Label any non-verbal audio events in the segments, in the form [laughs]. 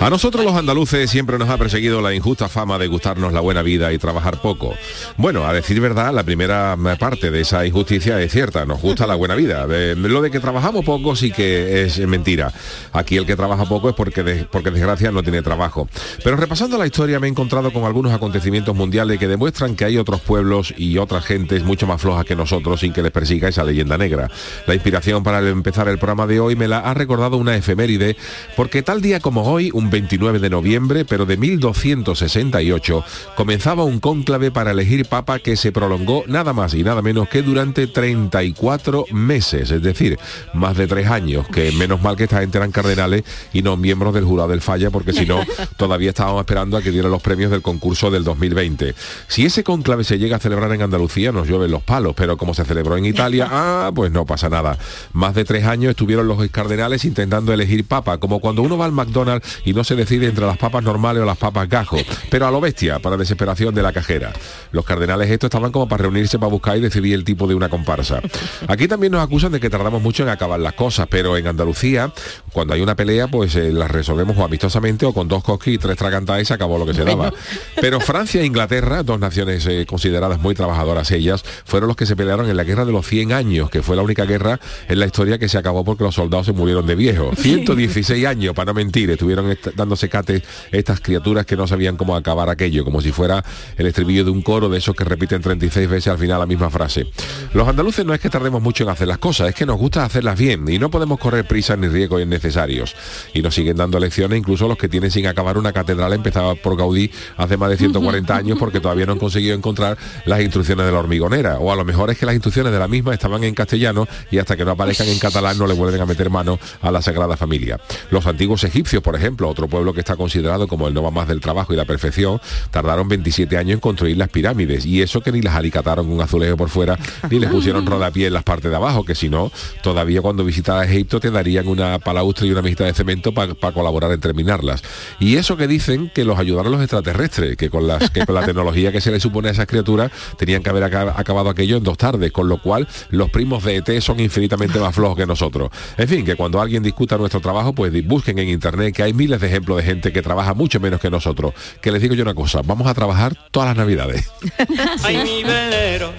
A nosotros los andaluces siempre nos ha perseguido la injusta fama de gustarnos la buena vida y trabajar poco. Bueno, a decir verdad, la primera parte de esa injusticia es cierta, nos gusta la buena vida. lo de que trabajamos poco sí que es mentira. Aquí el que trabaja poco es porque, porque desgracia no tiene trabajo. Pero repasando la historia me he encontrado con algunos acontecimientos mundiales que demuestran que hay otros pueblos y otras gentes mucho más flojas que nosotros sin que les persiga esa leyenda negra. La inspiración para empezar el programa de hoy me la ha recordado una efeméride porque tal día como hoy, un 29 de noviembre, pero de 1268, comenzaba un cónclave para elegir papa que se prolongó nada más y nada menos que durante 34 meses, es decir, más de tres años, que menos mal que esta gente eran cardenales y no miembros del jurado del falla, porque si no, [laughs] todavía estábamos esperando a que dieran los premios del concurso del 2020. Si ese cónclave se llega a celebrar en Andalucía, nos llueven los palos, pero como se celebró en Italia, [laughs] ah, pues no pasa nada. Más de tres años estuvieron los cardenales intentando elegir papa, como cuando uno va al McDonald's y no se decide entre las papas normales o las papas gajo, pero a lo bestia, para desesperación de la cajera. Los cardenales estos estaban como para reunirse para buscar y decidir el tipo de una comparsa. Aquí también nos acusan de que tardamos mucho en acabar las cosas, pero en Andalucía, cuando hay una pelea, pues eh, las resolvemos o amistosamente o con dos cosquis y tres tragantadas y se acabó lo que se daba. [laughs] Pero Francia e Inglaterra, dos naciones eh, consideradas muy trabajadoras ellas, fueron los que se pelearon en la guerra de los 100 años, que fue la única guerra en la historia que se acabó porque los soldados se murieron de viejo. 116 años, para no mentir, estuvieron dándose cate estas criaturas que no sabían cómo acabar aquello, como si fuera el estribillo de un coro de esos que repiten 36 veces al final la misma frase. Los andaluces no es que tardemos mucho en hacer las cosas, es que nos gusta hacerlas bien y no podemos correr prisas ni riesgos innecesarios. Y nos siguen dando lecciones incluso los que tienen sin acabar una catedral empezada por Gaudí hace más de 140 años porque todavía no han conseguido encontrar las instrucciones de la hormigonera. O a lo mejor es que las instrucciones de la misma estaban en castellano y hasta que no aparezcan en catalán no le vuelven a meter mano a la Sagrada Familia. Los antiguos egipcios, por ejemplo, otro pueblo que está considerado como el no va más del trabajo y la perfección, tardaron 27 años en construir las pirámides y eso que ni las alicataron con azulejo por fuera ni les pusieron [laughs] rodapié en las partes de abajo, que si no, todavía cuando visitas Egipto te darían una palaustra y una mesita de cemento para colaborar en terminarlas. Y eso que dicen que los ayudaron los extraterrestres, que con, las, que con la tecnología que se les supone a esas criaturas tenían que haber acabado aquello en dos tardes, con lo cual los primos de ET son infinitamente más flojos que nosotros. En fin, que cuando alguien discuta nuestro trabajo, pues busquen en internet que hay miles de ejemplos de gente que trabaja mucho menos que nosotros. Que les digo yo una cosa, vamos a trabajar todas las navidades. [laughs] Ay, mi velero,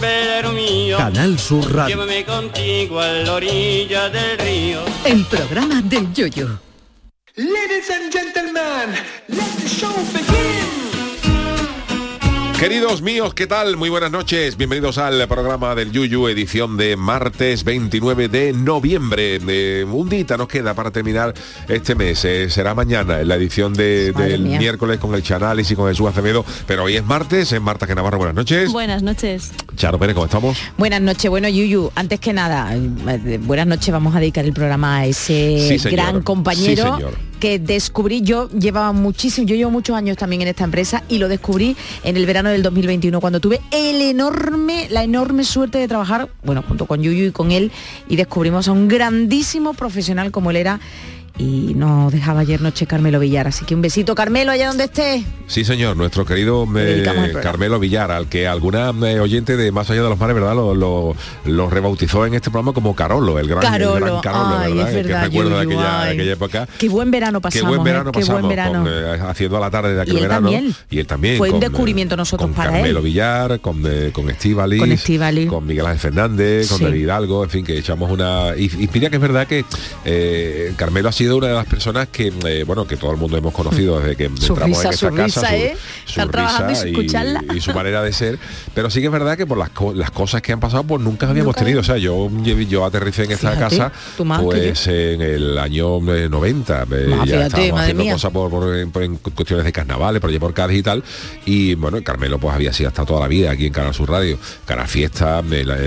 velero mío. Canal Sur Radio. Llévame contigo a la orilla del río. El programa del Yoyo. Ladies and gentlemen, let the show begin. Queridos míos, ¿qué tal? Muy buenas noches. Bienvenidos al programa del Yuyu, edición de martes 29 de noviembre. Eh, un día nos queda para terminar este mes. Eh, será mañana en la edición de, del miércoles con el Chanálisis y con Jesús Acevedo. Pero hoy es martes, es Marta que Navarro. Buenas noches. Buenas noches. Charo Pérez, ¿cómo estamos? Buenas noches. Bueno, Yuyu, antes que nada, eh, buenas noches. Vamos a dedicar el programa a ese Sí, gran compañero Sí, señor. Que descubrí. Yo llevaba muchísimo, yo llevo muchos años también en esta empresa y lo descubrí en el verano del 2021 cuando tuve el enorme, la enorme suerte de trabajar, bueno, junto con Yuyu y con él y descubrimos a un grandísimo profesional como él era y nos dejaba ayer noche Carmelo Villar. Así que un besito, Carmelo, allá donde esté. Sí, señor, nuestro querido eh. Carmelo Villar, al que alguna eh, oyente de Más allá de los mares, ¿verdad? Lo, lo- lo rebautizó en este programa como Carolo, el gran, el Carolo, gran Carolo, ay, ¿verdad? es Que verdad, recuerdo de aquella, época. Qué buen verano Qué pasamos. buen verano ¿eh? Qué pasamos, buen verano. con, eh, haciendo a la tarde de aquel Y verano. también. Y él también. Fue un con, descubrimiento nosotros con para Carmelo él. Villar, con, con Estíbaliz, Con Estíbaliz. con Miguel Ángel Fernández, con Sí. David Hidalgo, en fin, que echamos una... Y, y mira que es verdad que Carmelo ha sido sido una de las personas que, eh, bueno, que todo el mundo hemos conocido desde que entramos risa, en su casa, risa, su, ¿eh? su Estar trabajando y risa escucharla. y su manera de ser. Pero sí que es verdad que por las, co- las cosas que han pasado, pues nunca habíamos Nunca tenido. O sea, yo, yo aterricé en esta Fíjate, casa pues en el año eh, 90. eh, Ah, ya fíjate, estábamos haciendo mía. cosas por, por- por- en cuestiones de carnavales, por allí por Cádiz y tal. Y bueno, Carmelo pues había sido hasta toda la vida aquí en Canal Sur Radio, Canal Fiesta,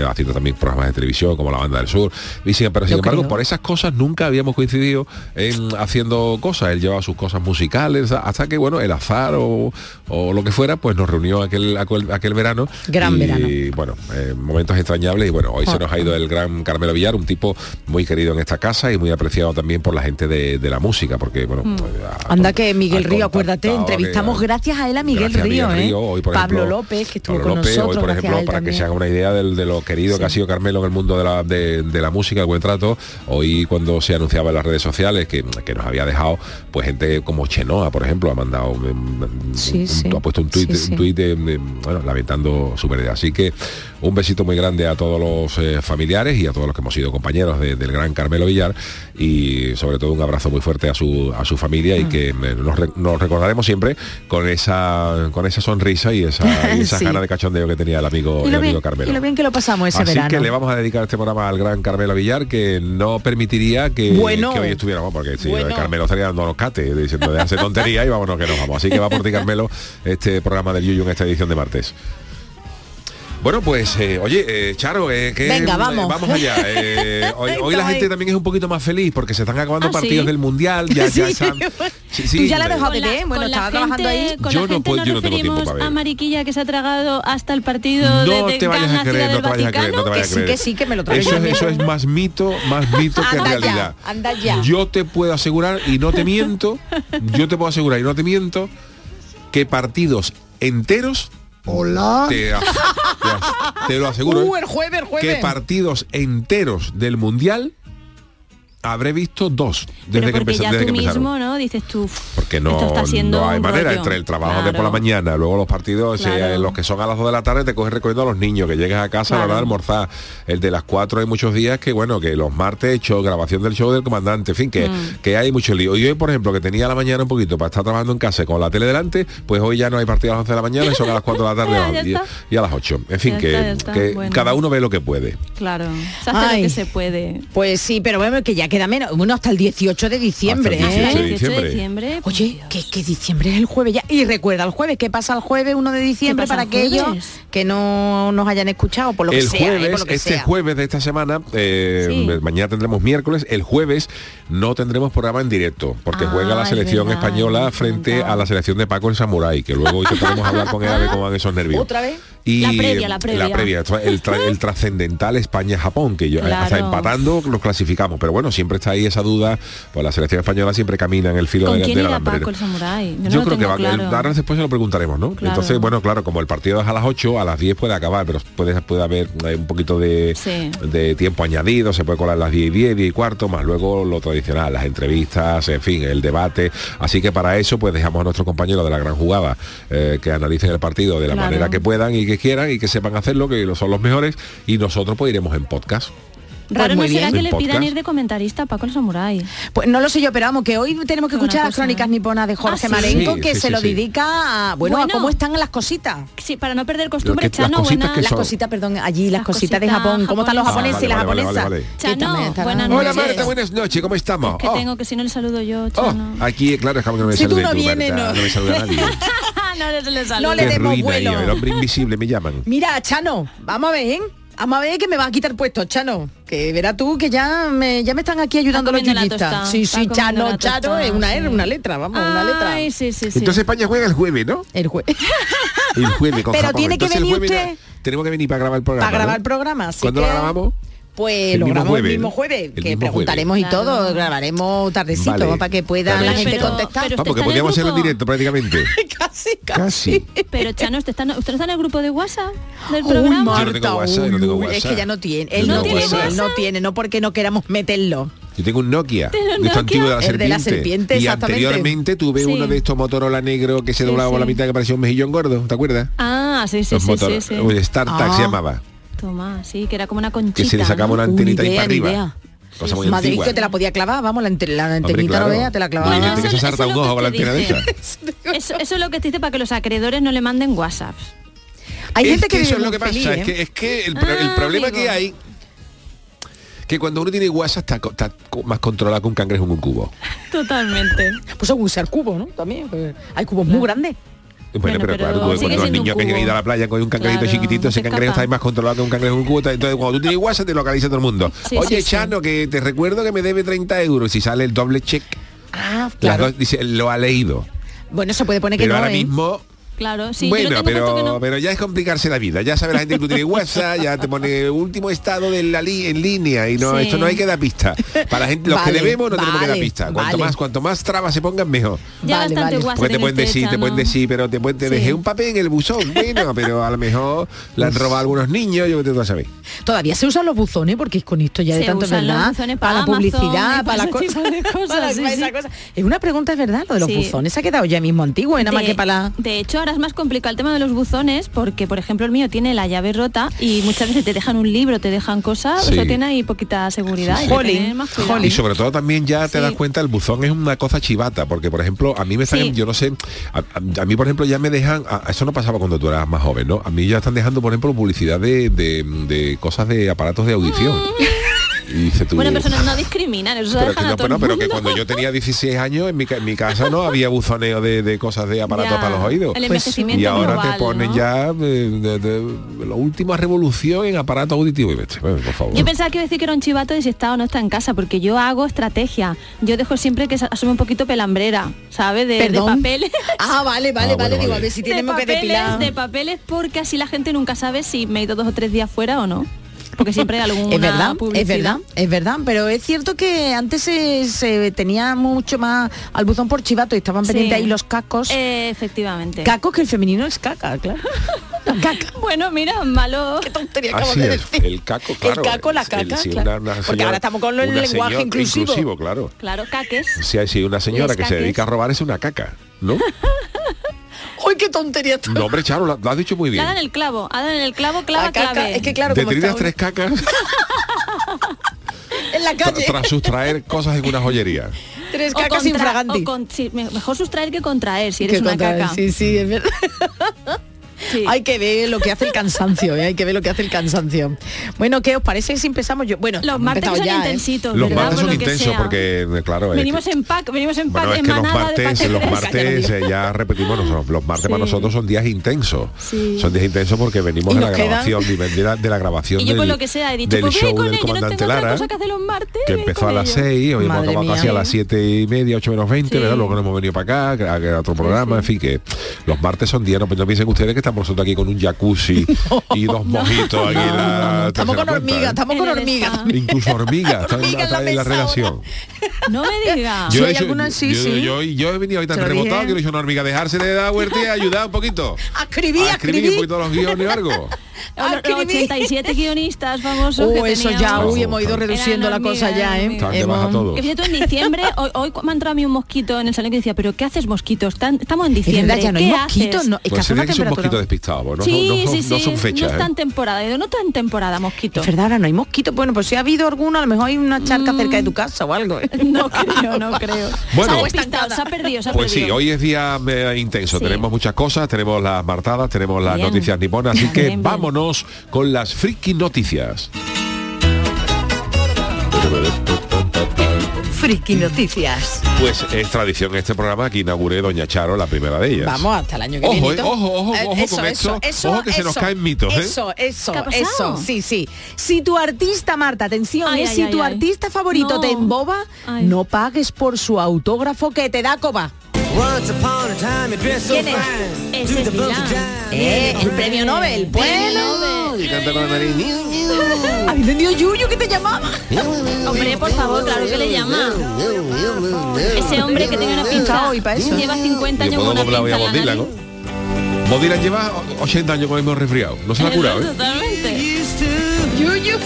haciendo también programas de televisión como La Banda del Sur. Y sin, pero sin Yo embargo, creo. por esas cosas nunca habíamos coincidido en haciendo cosas. Él llevaba sus cosas musicales, hasta que bueno, el azar o, o lo que fuera, pues nos reunió aquel, aquel, aquel verano. Gran y, verano. bueno, eh, momentos extrañables y bueno, hoy se Ah. nos ha ido el gran Carmelo Villar, un tipo muy querido en esta casa y muy apreciado también por la gente de, de la música, porque bueno, pues, Mm. Anda que Miguel Río, acuérdate, entrevistamos que- gracias a él a Miguel a Río, ¿eh? Hoy, por Pablo ejemplo, López, que estuvo Pablo con López, nosotros, hoy, por ejemplo, para que se haga una idea del- de lo querido que ha sido Carmelo en el mundo de la, de, de la música, el buen trato, hoy cuando se anunciaba en las redes sociales que, que nos había dejado, pues gente como Chenoa, por ejemplo, ha mandado, Sí, un- sí. ha puesto un tuit, Sí, sí. un tuit de, de, bueno, lamentando su pérdida. Así que un besito muy grande a todos los eh, familiares y a todos los que hemos sido compañeros de- del gran Carmelo Villar y sobre todo un abrazo muy fuerte a su, a su familia Ah. y que eh, nos, re- nos recordaremos siempre con esa con esa sonrisa y esa, [laughs] y esa Sí. gana de cachondeo que tenía el amigo, el amigo bien, Carmelo. y lo bien que lo pasamos ese Así verano. que le vamos a dedicar este programa al gran Carmelo Villar, que no permitiría que, Bueno. que hoy estuviéramos, porque si Bueno. Carmelo estaría dándonos cate, diciendo de hace tontería y vámonos que nos vamos. Así que va por ti, Carmelo, este programa del Yuyu en esta edición de martes. Bueno, pues, eh, oye, eh, Charo, eh, que Venga, eh, vamos. vamos allá. [laughs] Eh, hoy, hoy la gente también es un poquito más feliz porque se están acabando ¿Ah, partidos sí? del Mundial. Ya, [laughs] ya Sí. están- [laughs] Sí, sí, Tú ya la Con la- bebé, bueno, estaba trabajando ahí. Con Yo la no gente puedo- nos yo no tengo tiempo para ver. a Mariquilla que se ha tragado hasta el partido No de, de te vayas a creer, no te vayas a creer, no te vayas Que a sí, creer. que sí, que me lo traigo Eso, es- eso es más mito, más mito que realidad. anda ya. Yo te puedo asegurar, y no te miento, yo te puedo asegurar y no te miento, que partidos enteros Hola. te, lo aseguro. Uh, ¿eh? el jueves, el que partidos enteros del mundial habré visto dos desde Pero que, empezó- ya desde tú que empezaron. mismo, ¿no? Dices tú, Porque no, esto está siendo no hay manera rollo. entre el trabajo de por la mañana, luego los partidos, eh, los que son a las 2 de la tarde te coges recogiendo a los niños, que llegues a casa a la hora de almorzar. El de las 4 hay muchos días que, bueno, que los martes he hecho grabación del show del comandante, en fin, que, Mm. que hay mucho lío. Y hoy, por ejemplo, que tenía la mañana un poquito para estar trabajando en casa con la tele delante, pues hoy ya no hay partido a las 11 de la mañana y son a las 4 de la tarde [laughs] Ya, ya y, a las 8. En fin, Ya que, está, ya está, que bueno. cada uno ve lo que puede. Claro, se hace Ay. lo que se puede. Pues sí, pero bueno, que ya queda menos. Bueno, hasta el 18 de diciembre, Hasta el 18 ¿eh? de 18 diciembre. diciembre. pues, Oye, que, que diciembre es el jueves ya. Y recuerda el jueves, ¿qué pasa el jueves 1 de diciembre para el aquellos que no nos hayan escuchado, por lo el que sea, ¿eh? jueves, por lo que este sea. jueves de esta semana, eh, Sí. mañana tendremos miércoles, el jueves no tendremos programa en directo, porque Ah, juega la es selección verdad, española frente a la selección de Paco el Samurai, que luego hoy te podemos hablar con él a ver cómo van esos nervios. ¿Otra vez? Y La previa, la previa. el, tra- el [laughs] trascendental España-Japón, que yo, Claro. hasta empatando los clasificamos. Pero bueno, siempre está ahí esa duda, pues la selección española siempre camina en el filo ¿Con de, de la. Paco el? Yo, no Yo lo creo que tengo va, claro. el- ahora después se lo preguntaremos, ¿no? Claro. Entonces, bueno, claro, como el partido es a las 8, a las 10 puede acabar, pero puede, puede haber eh, un poquito de, Sí. de tiempo añadido, se puede colar las 10 y 10, 10 y cuarto, más luego lo tradicional, las entrevistas, en fin, el debate. Así que para eso, pues dejamos a nuestros compañeros de la gran jugada eh, que analicen el partido de la manera que puedan y que quieran y que sepan hacerlo, que son los mejores, y nosotros pues iremos en podcast. Raro muy no será bien. que le pidan ir de comentarista a Paco el samurái. Pues no lo sé yo, pero vamos, que hoy tenemos que Una escuchar las crónicas ¿eh? niponas de Jorge Ah, ¿sí? Marenco, Sí, que sí, se sí, lo sí. dedica a, bueno, a cómo están las cositas. Sí, para no perder costumbre, que- las Chano, cositas buena... que Las son- cositas, perdón, allí las, Las cositas de Japón. ¿Cómo están los japoneses y las japonesas? vale, vale. Que Chano, buenas Hola noches. Marta, buenas noches, ¿cómo estamos? Que Oh, tengo que si no le saludo yo, oh, aquí, claro, es que no me Si tú no vienes, no. no me saluda nadie. [laughs] no le, le No le Qué demos ruina vuelo. yo, el hombre invisible me llaman. [laughs] Mira, Chano, vamos a ver, ¿eh? Vamos a ver que me va a quitar puesto, Chano. Que verás tú que ya me, ya me están aquí ayudando los yuyistas. Sí, sí, Chano, Chano es una, sí. una letra, vamos, una letra. Ay, sí, sí, sí. Entonces España juega el jueves, ¿no? El jue- [laughs] El jueves con Pero Japón. tiene que Entonces, el venir jueves usted. Tenemos que venir para grabar el programa. para grabar ¿no? el programa. así ¿Cuándo que- lo grabamos? Pues El lo mismo grabamos jueves, el mismo jueves, El que mismo preguntaremos y todo, Claro. grabaremos tardecito Vale. para que pueda Claro. la gente Pero- contestar. pero- Ah, porque ¿Usted está en el podríamos hacerlo en directo prácticamente. [laughs] casi, Casi. Pero Chano, ¿usted está, ¿usted está en el grupo de WhatsApp del Uy, programa? Marta, Yo no tengo WhatsApp, yo no tengo uy, Es que ya no tiene. Él no tiene, WhatsApp. él no tiene, no porque no queramos meterlo. Yo tengo un Nokia, de esto Nokia. antiguo de la El de la serpiente. y anteriormente tuve Sí. uno de estos Motorola negro que se Sí, doblaba por la mitad que parecía un mejillón gordo, ¿te acuerdas? Ah, sí, sí, Los sí, Motor- sí, sí. un StarTAC Ah. se llamaba. Toma, sí, que era como una conchita. Que se le sacaba ¿no? una antenita ni ahí para arriba. idea. cosa muy Madrid antigua. que te la podía clavar, vamos, la, ante- la antenita claro. no vea, te la clavaba. Bueno, que eso- se salta eso un es lo ojo que con la te antena de dice. esa. [laughs] Eso, eso es lo que te dice para que los acreedores no le manden WhatsApps. Hay es gente que, que eso es lo que pasa, es ¿eh? que, es que el, pro- el Ah, problema amigo. que hay que cuando uno tiene WhatsApp está, más controlado que un cangrejo en un cubo. Totalmente. Pues hay usar cubo, ¿no? También. pues, hay cubos muy grandes. Bueno, Bueno, pero, claro, cuando los niños que han ido a la playa con un cangrejo Claro, chiquitito, ese se cangrejo está más controlado que un cangrejo en un cubo. Entonces, cuando tú tienes [laughs] WhatsApp, te localiza todo el mundo. Sí, Oye, sí, sí. Chano, que te recuerdo que me debe 30 euros. Y sale el doble check. Ah, claro. dos, dice, lo ha leído. Bueno, se puede poner que Pero no, ahora ¿eh? mismo Claro, sí. bueno, pero, no. pero ya es complicarse la vida. Ya sabe la gente que tú tienes WhatsApp, [laughs] ya te pone último estado de la li- en línea y no, Sí. esto no hay que dar pista. Para la gente, los Vale, que debemos no tenemos que dar pista. Cuanto vale. más, cuanto más trabas se pongan mejor. Ya Vale, bastante. WhatsApp Porque te pueden decir, te pueden decir, pero te, pueden- te Sí. dejé un papel en el buzón. [laughs] Bueno, pero a lo mejor le han robado a algunos niños, yo que te lo sabéis. Todavía se usan los buzones porque con esto ya de Se tanto es usan verdad. para la publicidad, para la [laughs] para ese cosa. tipo de cosas. Es una pregunta, es verdad, lo de los buzones se ha quedado ya mismo antiguo, y nada más que para la. De hecho, ahora es más complicado el tema de los buzones porque, por ejemplo, el mío tiene la llave rota y muchas veces te dejan un libro, te dejan cosas, Sí. eso tiene ahí poquita seguridad. Sí, y sí. hay que Jolín, tener más cuidado. jolín. Y sobre todo también ya te Sí. das cuenta, el buzón es una cosa chivata, porque por ejemplo, a mí me están, Sí. yo no sé, a, a- a mí por ejemplo ya me dejan, a- eso no pasaba cuando tú eras más joven, ¿no? A mí ya están dejando, por ejemplo, publicidad de, de- de cosas de aparatos de audición. Y dice tú, Bueno, pero eso no, no discriminan, eso pero, que, no, bueno, pero que cuando yo tenía 16 años en mi, ca- en mi casa no había buzoneo de, de cosas de aparatos para los oídos. El Pues, envejecimiento y ahora global, te ponen ¿no? ya eh, de, de- la última revolución en aparatos auditivos. Y vete, por favor. Yo pensaba que iba a decir que era un chivato de si está o no está en casa, porque yo hago estrategia. Yo dejo siempre que se asome un poquito pelambrera, ¿sabe? De, papeles. Ah, vale, vale, Ah, vale. Digo, a ver si de tenemos que papeles, depilar. de papeles porque así la gente nunca sabe si me he ido dos o tres días fuera o no. Porque siempre hay [laughs] alguna Es verdad, es verdad, es verdad, pero es cierto que antes se, se tenía mucho más al buzón por chivato y estaban Sí. pendientes ahí los cacos. Eh, efectivamente. Cacos que el femenino es caca, claro. [laughs] caca. bueno, mira, malo. [laughs] Qué tontería acabo de el, decir. el caco, claro. El caco, la el- caca, sí, claro. una- una Porque ahora estamos con el lenguaje señora- inclusivo. claro. Claro, caques. Si hay sí, una señora Les que se dedica a robar es una caca, ¿no? ¡Uy, qué tontería! No, hombre, Charo, lo, lo has dicho muy bien. dan el clavo, dan el clavo, clava, clave. es que claro, de tridas tres cacas [laughs] en la tra- calle, tras sustraer cosas en una joyería. [laughs] tres cacas infraganti. sí, mejor sustraer que contraer si Que eres una caca. Sí, sí, es verdad. [laughs] Sí. Hay que ver lo que hace el cansancio, ¿eh? hay que ver lo que hace el cansancio. Bueno, ¿qué os parece si empezamos yo? Bueno, Los hemos martes son ya, ¿eh? intensitos, Los martes Por son lo intensos porque, claro, es Venimos en pack, venimos en pack, Bueno, es en que los martes, los Cállate, martes eh, ya repetimos, los, los martes para nosotros son días intensos. Sí. Son días intensos porque venimos de la grabación, de, de la, de la grabación Y yo por del, lo que sea he dicho, del pues show con del comandante Lara, cosa que hacer los martes. que voy empezó a las ello. 6, hoy hemos acabado casi a las 7 y media, 8 menos 20, Sí. ¿verdad? Luego nos hemos venido para acá, que- a, a otro programa, en fin, que los martes son días, no, no piensen ustedes que estamos nosotros aquí con un jacuzzi [laughs] y dos mojitos aquí la Estamos con hormigas, ¿eh? estamos con En el hormigas. [laughs] Incluso hormigas, están en Hormiga la, en la en la mesa redacción. [laughs] No me digas. Sí, he hay hecho- algunas, sí, yo, sí. Yo, yo he venido hoy tan rebotado dije. que no he una hormiga. Dejarse de dar vuelta y ayudar un poquito. A escribir, a escribir un escribir. poquito los guiones o algo. Los escribir. 87 guionistas famosos Uh, que eso ya, uy, hemos ido reduciendo la cosa ya, ¿eh? Están Hemos-. Que fíjate, en diciembre, [laughs] hoy, hoy me ha entrado a mí un mosquito en el salón que decía, pero ¿qué haces mosquitos? Tan- estamos en Es diciembre. verdad, ya no hay ¿qué mosquitos, haces? no, es que Pues que mosquitos despistados, pues, no, sí, son, no, sí, son- no sí, son fechas. No ¿eh? está en temporada, digo, no está en temporada, mosquito. Es verdad, ahora no hay mosquitos. Bueno, pues si ha habido alguno, a lo mejor hay una charca cerca de tu casa o algo. ¿eh? [laughs] No creo, no creo. Bueno. se ha Pues despistado, se ha perdido, se ha Pues sí, hoy es día eh, intenso. Sí. Tenemos muchas cosas, tenemos las martadas, tenemos las Bien. noticias niponas, así que bien. Vámonos con las friki noticias. Friki Noticias. Pues es tradición este programa que inauguré Doña Charo, la primera de ellas. Vamos hasta el año que Ojo, viene. eh, ojo, ojo, Eh, ojo con esto. Ojo que se nos caen mitos, ¿eh? Eso, eso, eso. Sí, sí. Si tu artista, Marta, atención, Ay, eh, ay, si ay, tu ay. artista favorito No. te emboba, Ay. no pagues por su autógrafo que te da coba. ¿Quién es? Ese es Milán. Eh, el premio Nobel. Bueno. Y canta con la nariz. ¿Habéis entendido Yuyu que te llamaba? Hombre, por favor, claro que le llama. Ese hombre que tiene una pinza. hoy pa' eso. Lleva 50 Yo años con una pinza a en la Dylan lleva 80 años con el mismo resfriado. No se la ha curado, ¿eh? [laughs] Totalmente. Yuyu,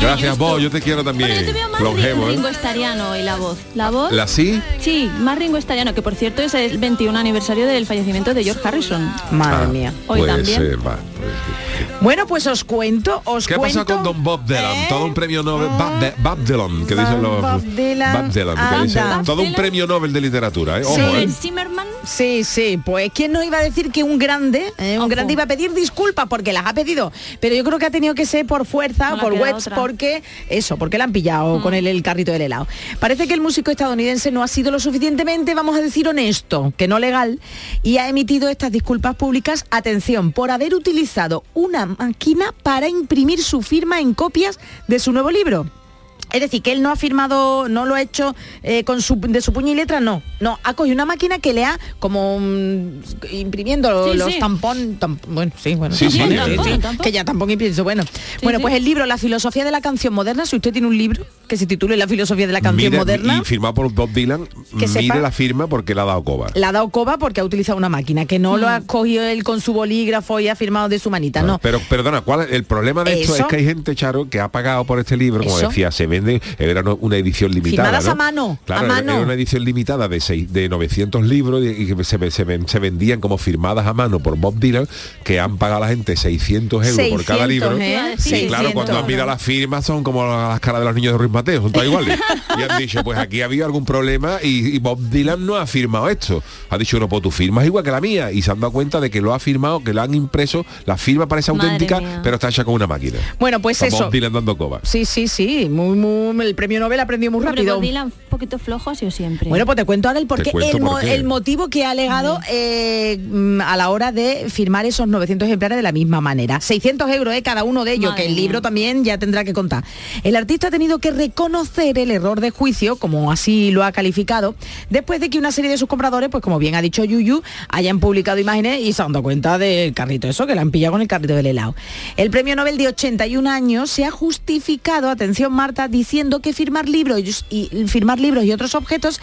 Gracias, Bob. Yo te quiero también. Bueno, yo te veo más Longevo, Ringo ¿eh? Estariano y la voz. La voz. ¿La sí? Sí, más Ringo Estariano, que por cierto es el 21 aniversario del fallecimiento de George Harrison. Madre Ah, mía. Hoy también. va. Bueno, pues os cuento, os ¿Qué cuento. pasa con Don Bob Dylan? ¿Eh? Todo un premio Nobel. Bob, De- Bob Dylan, que dicen los. Bob Dylan, Bob Dylan, que dicen- anda. Todo un premio Nobel de literatura, ¿eh? Ojo, Sí. ¿eh? Zimmerman. Sí, sí, pues quién no iba a decir que un grande, eh, un Ojo. grande iba a pedir disculpas porque las ha pedido, pero yo creo que ha tenido que ser por fuerza, No por queda porque eso, porque le han pillado con el, el carrito del helado. Parece que el músico estadounidense no ha sido lo suficientemente, vamos a decir, honesto, que no legal, y ha emitido estas disculpas públicas, atención, por haber utilizado una máquina para imprimir su firma en copias de su nuevo libro. Es decir, que él no ha firmado, no lo ha hecho eh, con su, de su puño y letra, no. No, ha cogido una máquina que le ha como mm, imprimiendo Sí, los sí. tam- bueno, sí, bueno, Sí, sí, tampón, sí, tampón, que ya tampón y pienso, bueno. bueno, sí. pues el libro La filosofía de la canción moderna, si usted tiene un libro que se titule La filosofía de la canción moderna, Y firmado por Bob Dylan, Que mire sepa- la firma porque le ha dado coba. la ha dado coba porque ha utilizado una máquina, que no lo Mm. ha cogido él con su bolígrafo y ha firmado de su manita, no. Pero perdona, ¿cuál el problema de esto es que hay gente, Charo, que ha pagado por este libro, como Eso. decía, se vende, era una edición limitada. Firmadas ¿no? a mano, Claro, a mano. era una edición limitada de seis, de 900 libros y, que se, se se vendían como firmadas a mano por Bob Dylan, que han pagado a la gente 600 euros por cada 600, libro. ¿eh? Y claro, 600. cuando han mirado las firmas son como las caras de los niños de Mateo, son todas [laughs] iguales. y han dicho, pues aquí ha habido algún problema y, y Bob Dylan no ha firmado esto. Ha dicho, no, pues tu firma es igual que la mía. Y se han dado cuenta de que lo ha firmado, que lo han impreso, la firma parece Madre auténtica, mía. pero está hecha con una máquina. Bueno, pues Está eso. Bob Dylan dando coba. Sí, sí, sí, muy, muy, el premio Nobel aprendió muy Hombre, rápido. Bob Dylan, un poquito flojo ha sido siempre. Bueno, pues te cuento ahora el porqué, el, por mo- qué. el motivo que ha alegado eh, mm, a la hora de firmar esos 900 ejemplares de la misma manera. 600 euros eh, cada uno de ellos, Madre que el mía. libro también ya tendrá que contar. El artista ha tenido que reconocer el error de juicio, como así lo ha calificado, después de que una serie de sus compradores, pues como bien ha dicho Yuyu, hayan publicado imágenes y se han dado cuenta del carrito, eso que le han pillado con el carrito del helado. El premio Nobel de 81 años se ha justificado, atención Marta, diciendo que firmar libros y firmar libros y otros objetos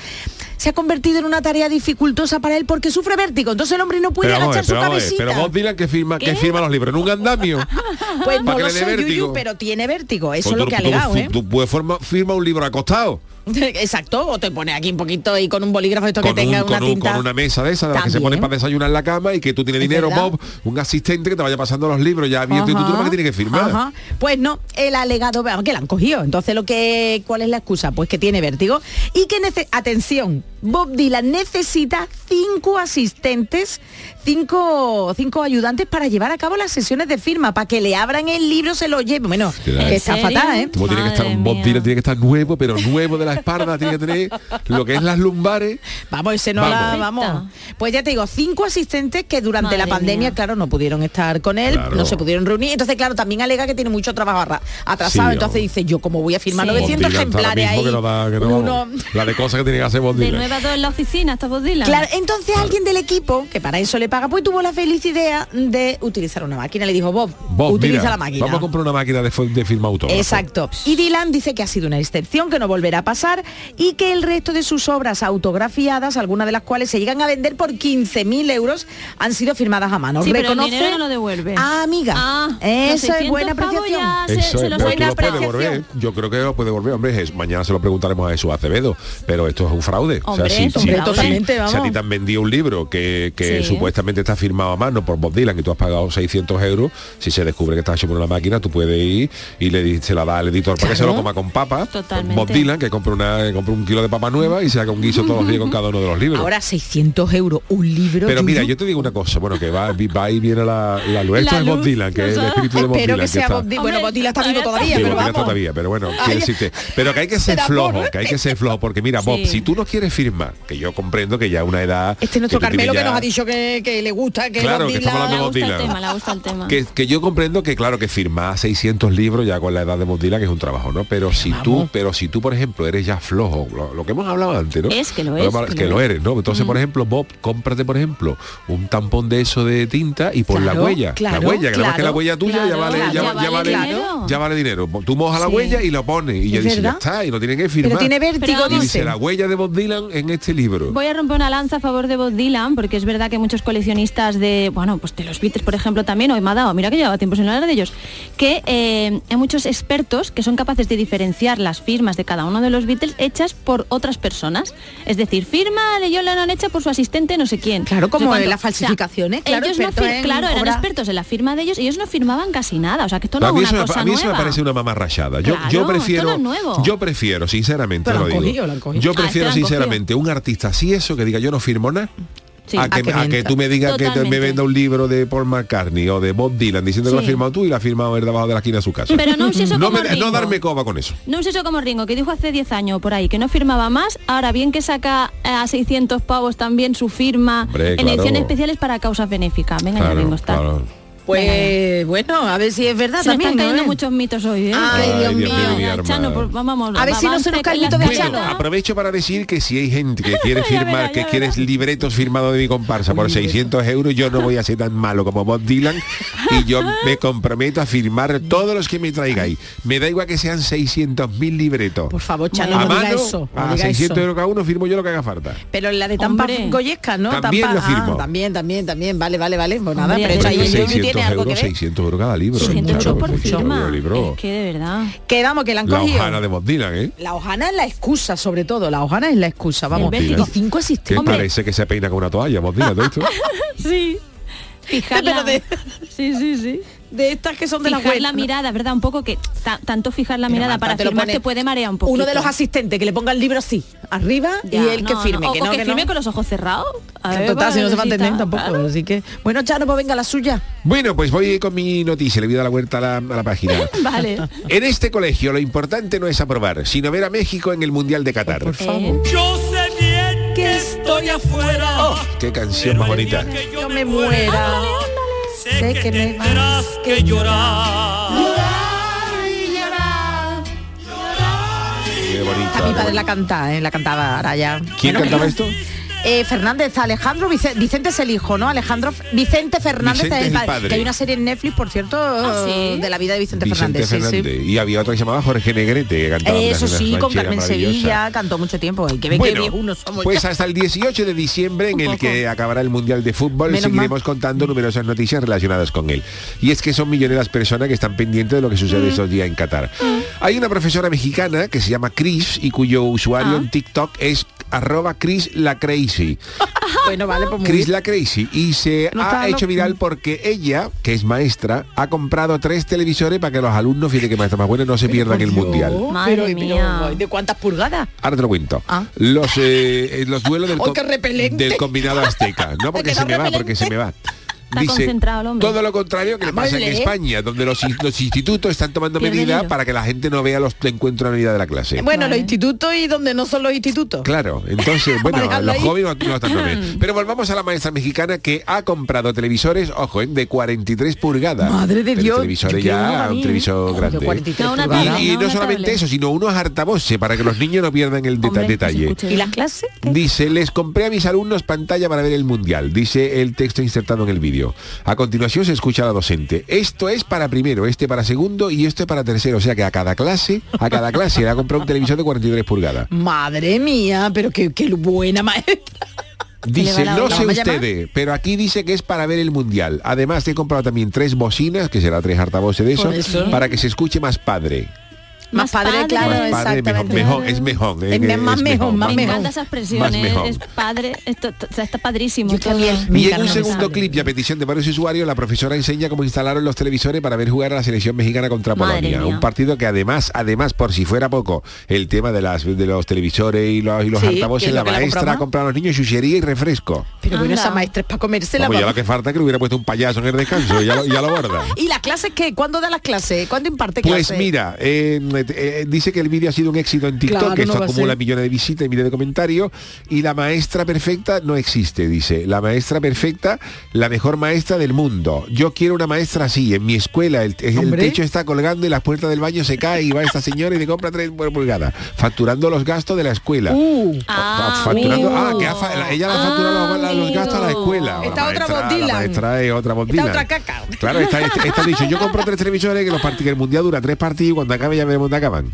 se ha convertido en una tarea dificultosa para él porque sufre vértigo. Entonces el hombre no puede Pero, agachar ver, su pero, ver, cabecita. pero Bob Dylan que firma, que firma los libros en un andamio. [laughs] Pues no lo sé. Yuyu, pero tiene vértigo. Eso Pues es lo tú- que ha alegado, tú- ¿eh? Tú puedes firmar un libro acostado. [laughs] Exacto, o te pone aquí un poquito y con un bolígrafo esto que tenga un- una con un- tinta. con una mesa de esa de las que se pone para desayunar en la cama y que tú tienes Es dinero. Bob, un asistente que te vaya pasando los libros ya abiertos y tú, tú que tienes que firmar. ajá. Pues no, el alegado, que la han cogido. Entonces lo que, ¿cuál es la excusa? Pues que tiene vértigo y que atención, Bob Dylan necesita cinco asistentes, cinco, cinco ayudantes para llevar a cabo las sesiones de firma, para que le abran el libro, se lo lleve. Bueno, ¿En que está serio? fatal, ¿eh? Como tiene que estar un tiene que estar nuevo, pero nuevo de la espalda, tiene que tener lo que es las lumbares. Vamos, ese no la Vamos. vamos. Pues ya te digo, cinco asistentes que durante la pandemia, mía. claro, no pudieron estar con él, Claro. no se pudieron reunir. Entonces, claro, también alega que tiene mucho trabajo atrasado. Sí, Entonces vamos. dice, yo como voy a firmar Sí. 900 Bob Dylan está ahora ejemplares ahí. que no da- que no, uno- vamos. La de cosas que tiene que hacer Bob De Dylan. 9 a 2 en la oficina, está Bob Dylan. Claro, entonces alguien del equipo, que para eso le paga, pues tuvo la feliz idea de utilizar una máquina. Le dijo, Bob, Bob, utiliza mira, la máquina. Vamos a comprar una máquina de, de firma autógrafa. Exacto. Y Dylan dice que ha sido una excepción, que no volverá a pasar y que el resto de sus obras autografiadas, algunas de las cuales se llegan a vender por 15.000 euros, han sido firmadas a mano. Sí, pero el Reconoce... dinero no lo devuelve. Ah, amiga. Ah, Eso es 600 buena apreciación. se- Eso se es, pero buena apreciación. Yo creo que lo puede devolver, hombre. Es, mañana se lo preguntaremos a Jesús Acevedo, pero esto es un fraude. Hombre, si, es un si- fraude. Totalmente, si- si a ti te han vendido un libro que, que Sí. supuestamente está firmado a mano por Bob Dylan y tú has pagado 600 euros, si se descubre que está hecho por una máquina, tú puedes ir y le se la da al editor para que se lo coma con papa. Totalmente. Bob Dylan, que compre, una, que compre un kilo de papa nueva y se haga un guiso todos los días con cada uno de los libros. Ahora 600 euros, un libro. pero mira, yo te digo una cosa, bueno, que va, va y viene la, la luz. Esto La es Bob Dylan, que es el espíritu de Bob Dylan. que sea está- Bob Dylan. Bueno, Bob Dylan está vivo todavía Sí, pero vamos. todavía, pero bueno, Ay, quiero decirte, pero que hay que ser flojo, que hay que ser flojo, porque mira, Bob, Sí. si tú no quieres firmar, que yo comprendo que ya una edad... Este es nuestro que Carmelo que ya- nos ha dicho que, que le gusta, que Claro, Bob que estamos Dylan- hablando Le de Bob gusta el Dylan. tema, le gusta el tema. Que, que yo comprendo que claro que firmar 600 libros ya con la edad de Bob Dylan es un trabajo, ¿no? Pero si tú, pero si tú por ejemplo eres ya flojo, lo, lo que hemos hablado antes, ¿no? Es que lo que es, que que lo lo es. eres, ¿no? Entonces, por ejemplo, Bob, cómprate por ejemplo un tampón de eso de tinta y pon la huella, claro, la huella, que nada más que la huella tuya ya vale, claro, ya, ya ya vale vale, dinero. ya vale dinero. Tú mojas la huella y lo pones y ya dice, ya está, y no tiene que firmar. Pero tiene vértigo, dice la huella de Bob Dylan en este libro. Voy a romper una lanza a favor de Bob Dylan, porque es verdad que muchos coleccionistas de, bueno, pues de los Beatles, por ejemplo, también, hoy me ha dado, mira que llevaba tiempo sin hablar de ellos, que eh, hay muchos expertos que son capaces de diferenciar las firmas de cada uno de los Beatles hechas por otras personas. Es decir, firma de John Lennon hecha por su asistente no sé quién. Claro, como en cuánto. las falsificaciones, claro, ellos no en claro, eran obra. expertos en la firma de ellos y ellos no firmaban casi nada. O sea, que esto no es una cosa a mí eso me parece una mamarrachada. Yo, Claro, yo esto prefiero, no es nuevo. yo prefiero, sinceramente, lo digo. cogido, lo han cogido. Yo Ah, prefiero, cogido. sinceramente, un artista así eso que diga yo no firmo nada. Sí. a, A que, a que tú me digas que me venda un libro de Paul McCartney o de Bob Dylan diciendo que lo has firmado tú y la ha firmado él debajo de la esquina de su casa. Pero no no, como me- Ringo. no darme coba con eso. No un seso como Ringo, que dijo hace 10 años por ahí que no firmaba más, ahora bien que saca eh, a 600 pavos también su firma Hombre, en claro. ediciones especiales para causas benéficas. Venga, ya Ringo está. claro. Pues bueno, a ver si es verdad Se también. están cayendo ¿no? muchos mitos hoy, ¿eh? Ay, Dios mío. Chano, por- vamos, A ver si no se nos cae el mito de Bueno, Chano. aprovecho para decir que si hay gente que quiere firmar, que ya quiere verá. libretos firmados de mi comparsa por 600 euros, yo no voy a ser tan malo como Bob Dylan y yo me comprometo a firmar todos los que me traigáis. Me da igual que sean 600.000 libretos. Por favor, Chano, a no diga mano, eso. no a diga 600 eso. euros cada uno, firmo yo lo que haga falta. Pero la de Tampa. Goyesca, ¿no? También Tampa- lo firmo. ah, también, también, también. Vale, vale, vale. Pues nada, Hombre, pero Pero ahí que el Yuyu 600 tiene algo que euros, ver. 600 euros cada libro. 600 Claro, por mucho firma. libro. Es que de verdad. Que vamos, que la han La cogido. hojana de Bob Dylan, ¿eh? La hojana es la excusa, sobre todo. La hojana es la excusa, vamos. El Y vértigo. cinco Que asistentes. Hombre. parece que se peina con una toalla, Bob Dylan, ¿todo esto? [laughs] Sí. Fijarla. Sí, sí, sí. De estas que son de las Fijar la mirada, ¿verdad? Un poco que ta- tanto fijar la Pero mirada Marta, para te lo firmar te puede marear un poquito. Uno de los asistentes que le ponga el libro así, arriba, Ya, y él que firme. no. Que O, no, que que firme no. con los ojos cerrados. A ver, Total, si no se va a sí entender está, tampoco. claro. Así que, bueno, Chano, pues venga la suya. Bueno, pues voy con mi noticia, le voy a dar la vuelta a la, a la página. [laughs] Vale. En este colegio lo importante no es aprobar, sino ver a México en el Mundial de Qatar. Por favor. Yo sé bien que estoy afuera. Oh, qué canción más bonita. Yo me muera. Sé que tendrás que llorar. Qué A mi padre la cantaba, ¿eh? la cantaba ahora ya. ¿Quién Bueno, cantaba esto? Eh, Fernández, Alejandro Vice- Vicente es el hijo, ¿no? Alejandro Vicente Fernández Vicente es el es el padre. padre. Que hay una serie en Netflix, por cierto, sí? de la vida de Vicente, Vicente Fernández. sí, sí. Fernández. Y había otro que se llamaba Jorge Negrete, que cantaba Eso sí, con Carmen. Sevilla, cantó mucho tiempo. Hay que ver qué Bueno, viejunos somos pues ya. hasta el 18 de diciembre en el que acabará el Mundial de Fútbol Menos seguiremos contando numerosas noticias relacionadas con él. Y es que son millones las personas que están pendientes de lo que sucede estos días en Qatar. Hay una profesora mexicana que se llama Chris y cuyo usuario Ah. en TikTok es arroba Chris la Crazy. [laughs] Bueno, vale, pues Chris la Crazy y se No ha hecho viral porque ella, que es maestra, ha comprado tres televisores para que los alumnos, fíjate que maestra más buena, no se pierdan el Dios, mundial. Madre pero- pero, mía. ¿De cuántas pulgadas? Ahora te lo cuento. Ah. Los, eh, los duelos del, ¡Ay, [laughs] co- qué repelente! del combinado azteca. No [laughs] porque Que se me va, porque se me va. Está concentrado el hombre. todo lo contrario que le pasa en ¿eh? España, donde los, in- los institutos están tomando medidas para que la gente no vea los encuentros a medida de la clase. Bueno, Vale. los institutos y donde no son los institutos. Claro, entonces, [laughs] bueno, los jóvenes no, están no ven. [clears throat] Pero volvamos a la maestra mexicana que ha comprado televisores, ojo, ¿eh? de 43 pulgadas. Madre de Dios, Televisores ya, un ¿eh? televisor Joder, grande. 43 No, una pulgadas. tablet, Y, y no, solamente tablet. eso, sino unos altavoces para que los niños no pierdan el Hombre, detalle. ¿Y las clases? Dice, les compré a mis alumnos pantalla para ver el mundial, dice el texto insertado en el vídeo. A continuación se escucha a la docente. Esto es para primero, este para segundo y este para tercero. O sea que a cada clase, a cada clase le ha comprado un televisor de 43 pulgadas. Madre mía, pero qué, qué buena maestra. Dice, no sé ustedes, pero aquí dice que es para ver el mundial. Además he comprado también tres bocinas, que será tres altavoces de eso. para que se escuche más padre. Más, Más padre, padre. claro, más padre, mejor, exactamente. mejor, es mejor. Es me- más mejor, más Me mejor. encanta esa Más expresión, mejor. es, es padre, esto, está padrísimo. Yo también. Y en un segundo sale. clip y a petición de varios usuarios, la profesora enseña cómo instalaron los televisores para ver jugar a la selección mexicana contra Madre Polonia. mía. Un partido que además, además, por si fuera poco, el tema de las de los televisores y los, y los Sí, altavoces, es la maestra comprado a los niños chuchería y refresco. Pero bueno, esa maestra es para comérsela. Como ya lo que falta es que le hubiera puesto un payaso en el descanso, ya lo, ya lo borda. [laughs] ¿Y las clases qué? ¿Cuándo da las clases? ¿Cuándo imparte Pues clases? mira, eh, eh, dice que el vídeo ha sido un éxito en TikTok, Claro, que no esto a acumula millones de visitas y miles de comentarios, y la maestra perfecta no existe, dice. La maestra perfecta, la mejor maestra del mundo. Yo quiero una maestra así, en mi escuela el, techo está colgando y las puertas del baño se cae y va esta señora y le compra tres pulgadas, facturando los gastos de la escuela. Uh, Ah, facturando, uh. ah, que ha fa- ella le ha facturado los, los gastos a la escuela. Esta La otra. La es otra Esta Dylan. otra caca. Claro, está, está, está dicho, yo compro tres televisores que los part- que el mundial dura tres partidos y cuando acabe ya veremos dónde acaban.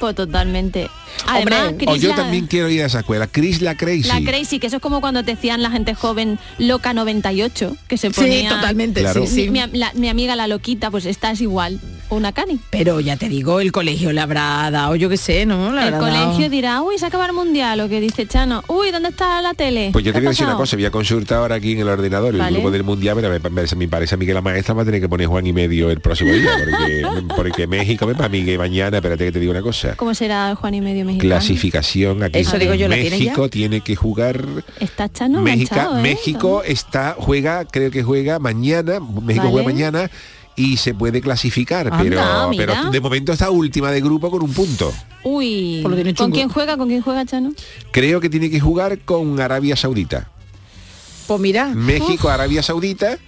Pues totalmente. Además, Hombre, O yo la- también quiero ir a esa escuela. Chris la Crazy. La Crazy, que eso es como cuando te decían la gente joven loca 98, que se ponía... sí, totalmente, Claro. sí, sí. Mi, mi- la- mi amiga la loquita, pues estás igual. Una cani. Pero ya te digo, el colegio le habrá dado, yo qué sé, ¿no? Le El colegio dado- dirá, uy, se acaba el mundial, lo que dice Chano. Uy, ¿dónde está la tele? Pues yo te ¿Qué voy a decir una cosa, voy a consultar ahora aquí en el ordenador el grupo del mundial, pero me, me, me parece a mí que la maestra va a tener que poner Juan y medio el próximo día, porque, [laughs] porque México me para mí que mañana, espérate que te digo una cosa. ¿Cómo será el Juan y medio mexicano? Clasificación aquí. Eso digo yo, ¿la tiene México ya? tiene que jugar Está Chano México, ¿eh? México está juega, creo que juega mañana, México Vale. juega mañana y se puede clasificar, Anda, pero, mira. pero de momento está última de grupo con un punto. Uy, ¿con quién juega? ¿Con quién juega Chano? Creo que tiene que jugar con Arabia Saudita. Pues mira, México, Arabia Saudita.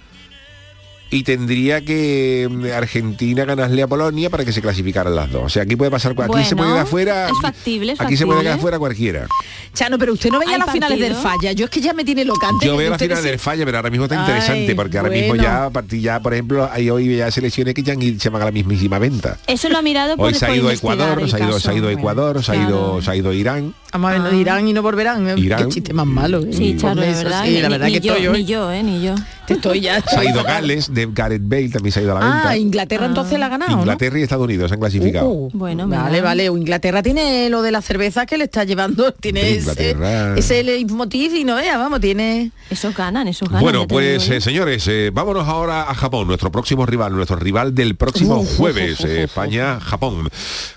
Y tendría que mm, Argentina ganarle a Polonia para que se clasificaran las dos. O sea, aquí puede pasar, aquí se puede quedar fuera. es factible, es aquí se puede quedar fuera cualquiera. Chano, pero usted no veía ¿Hay las finales del falla. Yo es que ya me tiene locante. Yo veo la Ustedes final sí- del falla, pero ahora mismo está Ay, interesante, porque ahora mismo ya, a partir ya, por ejemplo, hay hoy ya selecciones que ya han- se van a la mismísima venta. Eso lo ha mirado por Hoy se ha ido Ecuador, se ha ido, se ha ido Ecuador, se ha ido, Claro. se ha ido Irán. Vamos a ver, no dirán y no volverán. ¿eh? Irán. Qué chiste más malo. ¿eh? Sí, Charo, de Eso verdad. sí, ni, la verdad ni que yo, estoy ni hoy. yo, ¿eh? Ni yo. Te estoy ya. [laughs] Se ha ido Gales, de Gareth Bale también se ha ido a la venta. Ah, Inglaterra entonces la ha ganado, ¿no? Inglaterra y Estados Unidos se han clasificado. Uh, Bueno, vale, mira. vale. O Inglaterra tiene lo de la cerveza que le está llevando. [laughs] Tiene ese, ese leitmotiv y no vea, vamos, tiene. Esos ganan, esos ganan. Bueno, pues yo. eh, señores, eh, vámonos ahora a Japón, nuestro próximo rival, nuestro rival del próximo Uh, jueves, uh, uh, uh, uh. España-Japón.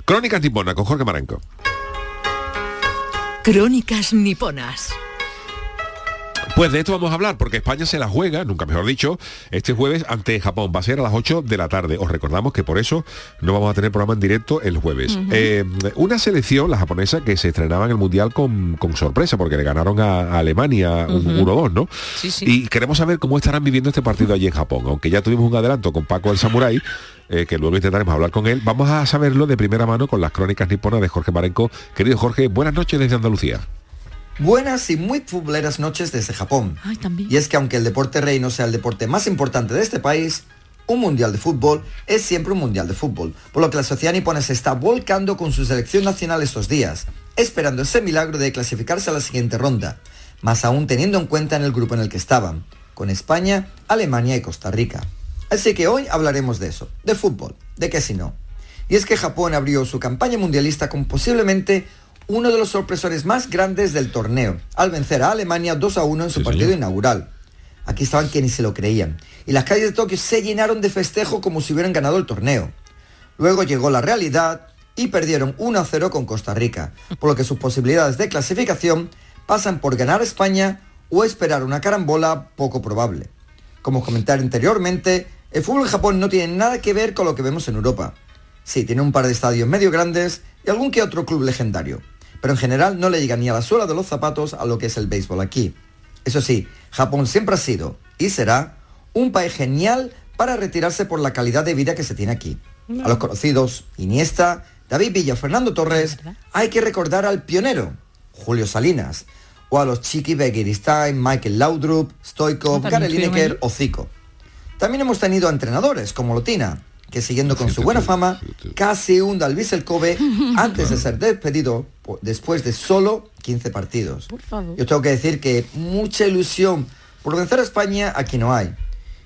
Crónicas Nipona con Jorge Marenco. Crónicas niponas. Pues de esto vamos a hablar, porque España se la juega, nunca mejor dicho, este jueves ante Japón. Va a ser a las 8 de la tarde. Os recordamos que por eso no vamos a tener programa en directo el jueves. Eh, una selección, la japonesa, que se estrenaba en el Mundial con, con sorpresa, porque le ganaron a, a Alemania un 1-2, ¿no? Sí, sí. Y queremos saber cómo estarán viviendo este partido allí en Japón. Aunque ya tuvimos un adelanto con Paco el Samurai, eh, que luego intentaremos hablar con él. Vamos a saberlo de primera mano con las crónicas niponas de Jorge Marenco. Querido Jorge, buenas noches desde Andalucía. Buenas y muy futboleras noches desde Japón. Ay, también. Y es que aunque el deporte rey no sea el deporte más importante de este país, un mundial de fútbol es siempre un mundial de fútbol, por lo que la sociedad nipona se está volcando con su selección nacional estos días, esperando ese milagro de clasificarse a la siguiente ronda, más aún teniendo en cuenta en el grupo en el que estaban, con España, Alemania y Costa Rica. Así que hoy hablaremos de eso, de fútbol, de qué si no. Y es que Japón abrió su campaña mundialista con posiblemente uno de los sorpresores más grandes del torneo, al vencer a Alemania 2 a 1 en su Sí, partido señor. inaugural. Aquí estaban quienes se lo creían, y las calles de Tokio se llenaron de festejo como si hubieran ganado el torneo. Luego llegó la realidad y perdieron 1 a 0 con Costa Rica, por lo que sus posibilidades de clasificación pasan por ganar a España o esperar una carambola poco probable. Como comenté anteriormente, el fútbol en Japón no tiene nada que ver con lo que vemos en Europa. Sí, tiene un par de estadios medio grandes y algún que otro club legendario, pero en general no le llega ni a la suela de los zapatos a lo que es el béisbol aquí. Eso sí, Japón siempre ha sido y será un país genial para retirarse por la calidad de vida que se tiene aquí. A los conocidos Iniesta, David Villa, Fernando Torres, hay que recordar al pionero, Julio Salinas, o a los Chiqui Begiristain, Michael Laudrup, Stoikov, Gary Lineker o Zico. También hemos tenido a entrenadores como Lotina, que siguiendo con su buena fama, casi hunda al Vissel Kobe [laughs] antes de ser despedido después de solo 15 partidos. Por favor. Yo tengo que decir que mucha ilusión por vencer a España aquí no hay.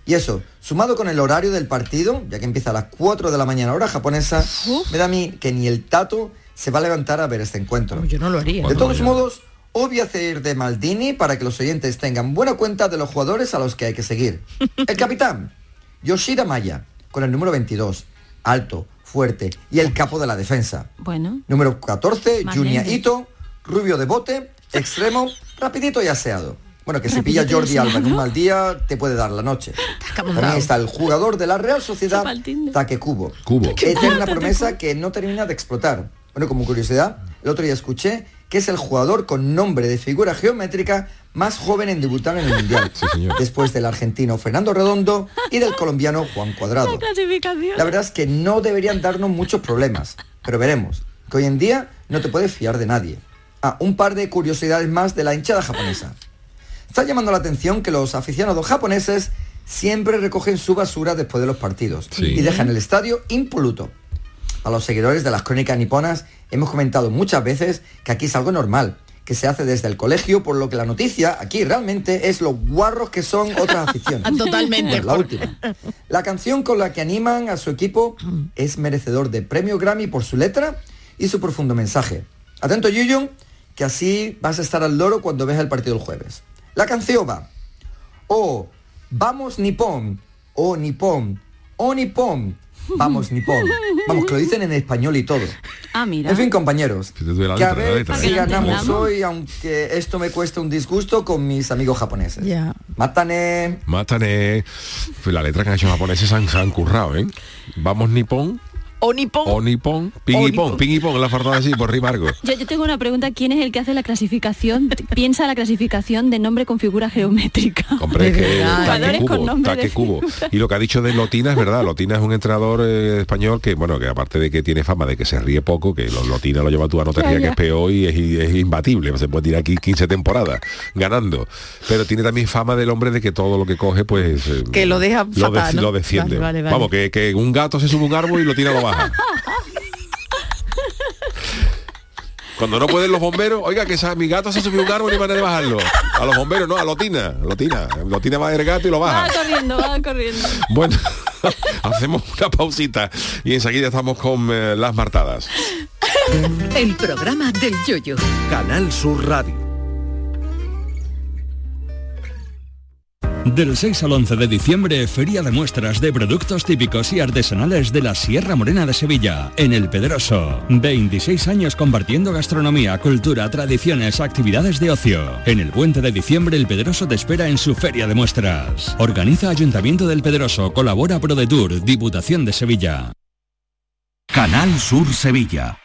Y eso, sumado con el horario del partido, ya que empieza a las 4 de la mañana hora japonesa, me da a mí que ni el tato se va a levantar a ver este encuentro. Yo no lo haría. De todos modos, hoy voy a hacer de Maldini para que los oyentes tengan buena cuenta de los jugadores a los que hay que seguir. [laughs] El capitán, Yoshida Maya, con el número 22, alto, fuerte y el capo de la defensa. Bueno, Número 14, Más Junya lento. Ito, rubio de bote, extremo, rapidito y aseado. Bueno, que si pilla Jordi Alba en un mal día, te puede dar la noche. [laughs] También está el jugador de la Real Sociedad, Tinder. Takekubo. Cubo. Eterna promesa que no termina de explotar. Bueno, como curiosidad, el otro día escuché que es el jugador con nombre de figura geométrica más joven en debutar en el Mundial. Sí, señor. Después del argentino Fernando Redondo y del colombiano Juan Cuadrado. clasificación. La verdad es que no deberían darnos muchos problemas, pero veremos, que hoy en día no te puedes fiar de nadie. Ah, un par de curiosidades más de la hinchada japonesa. Está llamando la atención que los aficionados japoneses siempre recogen su basura después de los partidos Sí. y dejan el estadio impoluto. A los seguidores de las crónicas niponas hemos comentado muchas veces que aquí es algo normal, que se hace desde el colegio, por lo que la noticia aquí realmente es los guarros que son otras aficiones. [laughs] Totalmente. La última. La canción con la que animan a su equipo es merecedor de premio Grammy por su letra y su profundo mensaje. Atento Yuyon, que así vas a estar al loro cuando veas el partido el jueves. La canción va. Oh, vamos Nippon, oh Nippon, oh Nippon, vamos Nippon. Vamos, que lo dicen en español y todo. Ah, mira. En fin, compañeros, Que a ver letra, si ganamos hoy, aunque esto me cueste un disgusto con mis amigos japoneses. Ya. Mátane. Mátane. Pues la letra que han hecho japoneses se han, se han currado, ¿eh? Vamos nipón, O Nippon. o nipón, ping y pong, ping y pong, la faltado así por rimargo. [laughs] Yo, yo tengo una pregunta. ¿Quién es el que hace la clasificación? Piensa la clasificación de nombre con figura geométrica. Hombre, es [laughs] De que verdad, taque Jugadores con cubo, nombre taque de cubo. Y lo que ha dicho de Lotina es verdad, Lotina es un entrenador eh, español que, bueno, que aparte de que tiene fama de que se ríe poco, que lo- Lotina lo lleva tú a no te rías, que es peor y es, es imbatible, se puede tirar aquí 15 temporadas ganando. Pero tiene también fama del hombre de que todo lo que coge, pues... eh, Que lo deja lo, fatal, ¿no? lo desciende. Vale, vale, vale. Vamos, que, que un gato se sube a un árbol y lo tira lo baja. Cuando no pueden los bomberos, oiga, que esa- mi gato se subió a un árbol y van a bajarlo. A los bomberos, no, a Lotina. Lotina. Lotina va del gato y lo baja. Va corriendo, va corriendo. Bueno, [laughs] hacemos una pausita y enseguida estamos con eh, las martadas. El programa del yoyo. Canal Sur Radio. Del 6 al 11 de diciembre, Feria de Muestras de Productos Típicos y Artesanales de la Sierra Morena de Sevilla, en El Pedroso. 26 años compartiendo gastronomía, cultura, tradiciones, actividades de ocio. En el puente de diciembre, El Pedroso te espera en su Feria de Muestras. Organiza Ayuntamiento del Pedroso, colabora ProDetour, Diputación de Sevilla. Canal Sur Sevilla.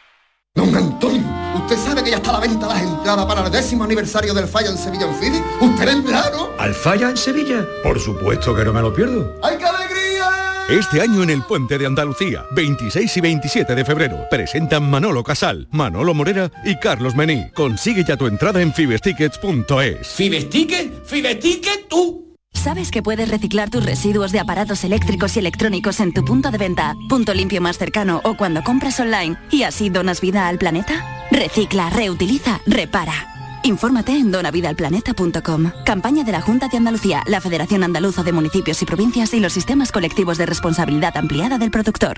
Don Antonio, ¿usted sabe que ya está a la venta las entradas para el décimo aniversario del Falla en Sevilla en Fidi? ¿Usted vendrá, no? ¿Al Falla en Sevilla? Por supuesto que no me lo pierdo. ¡Ay, qué alegría! Este año en el Puente de Andalucía, 26 y 27 de febrero, presentan Manolo Casal, Manolo Morera y Carlos Mení. Consigue ya tu entrada en fibestickets.es. ¿Fibesticket? ¿Fibesticket tú? ¿Sabes que puedes reciclar tus residuos de aparatos eléctricos y electrónicos en tu punto de venta, punto limpio más cercano o cuando compras online y así donas vida al planeta? Recicla, reutiliza, repara. Infórmate en donavidalplaneta.com. Campaña de la Junta de Andalucía, la Federación Andaluza de Municipios y Provincias y los sistemas colectivos de responsabilidad ampliada del productor.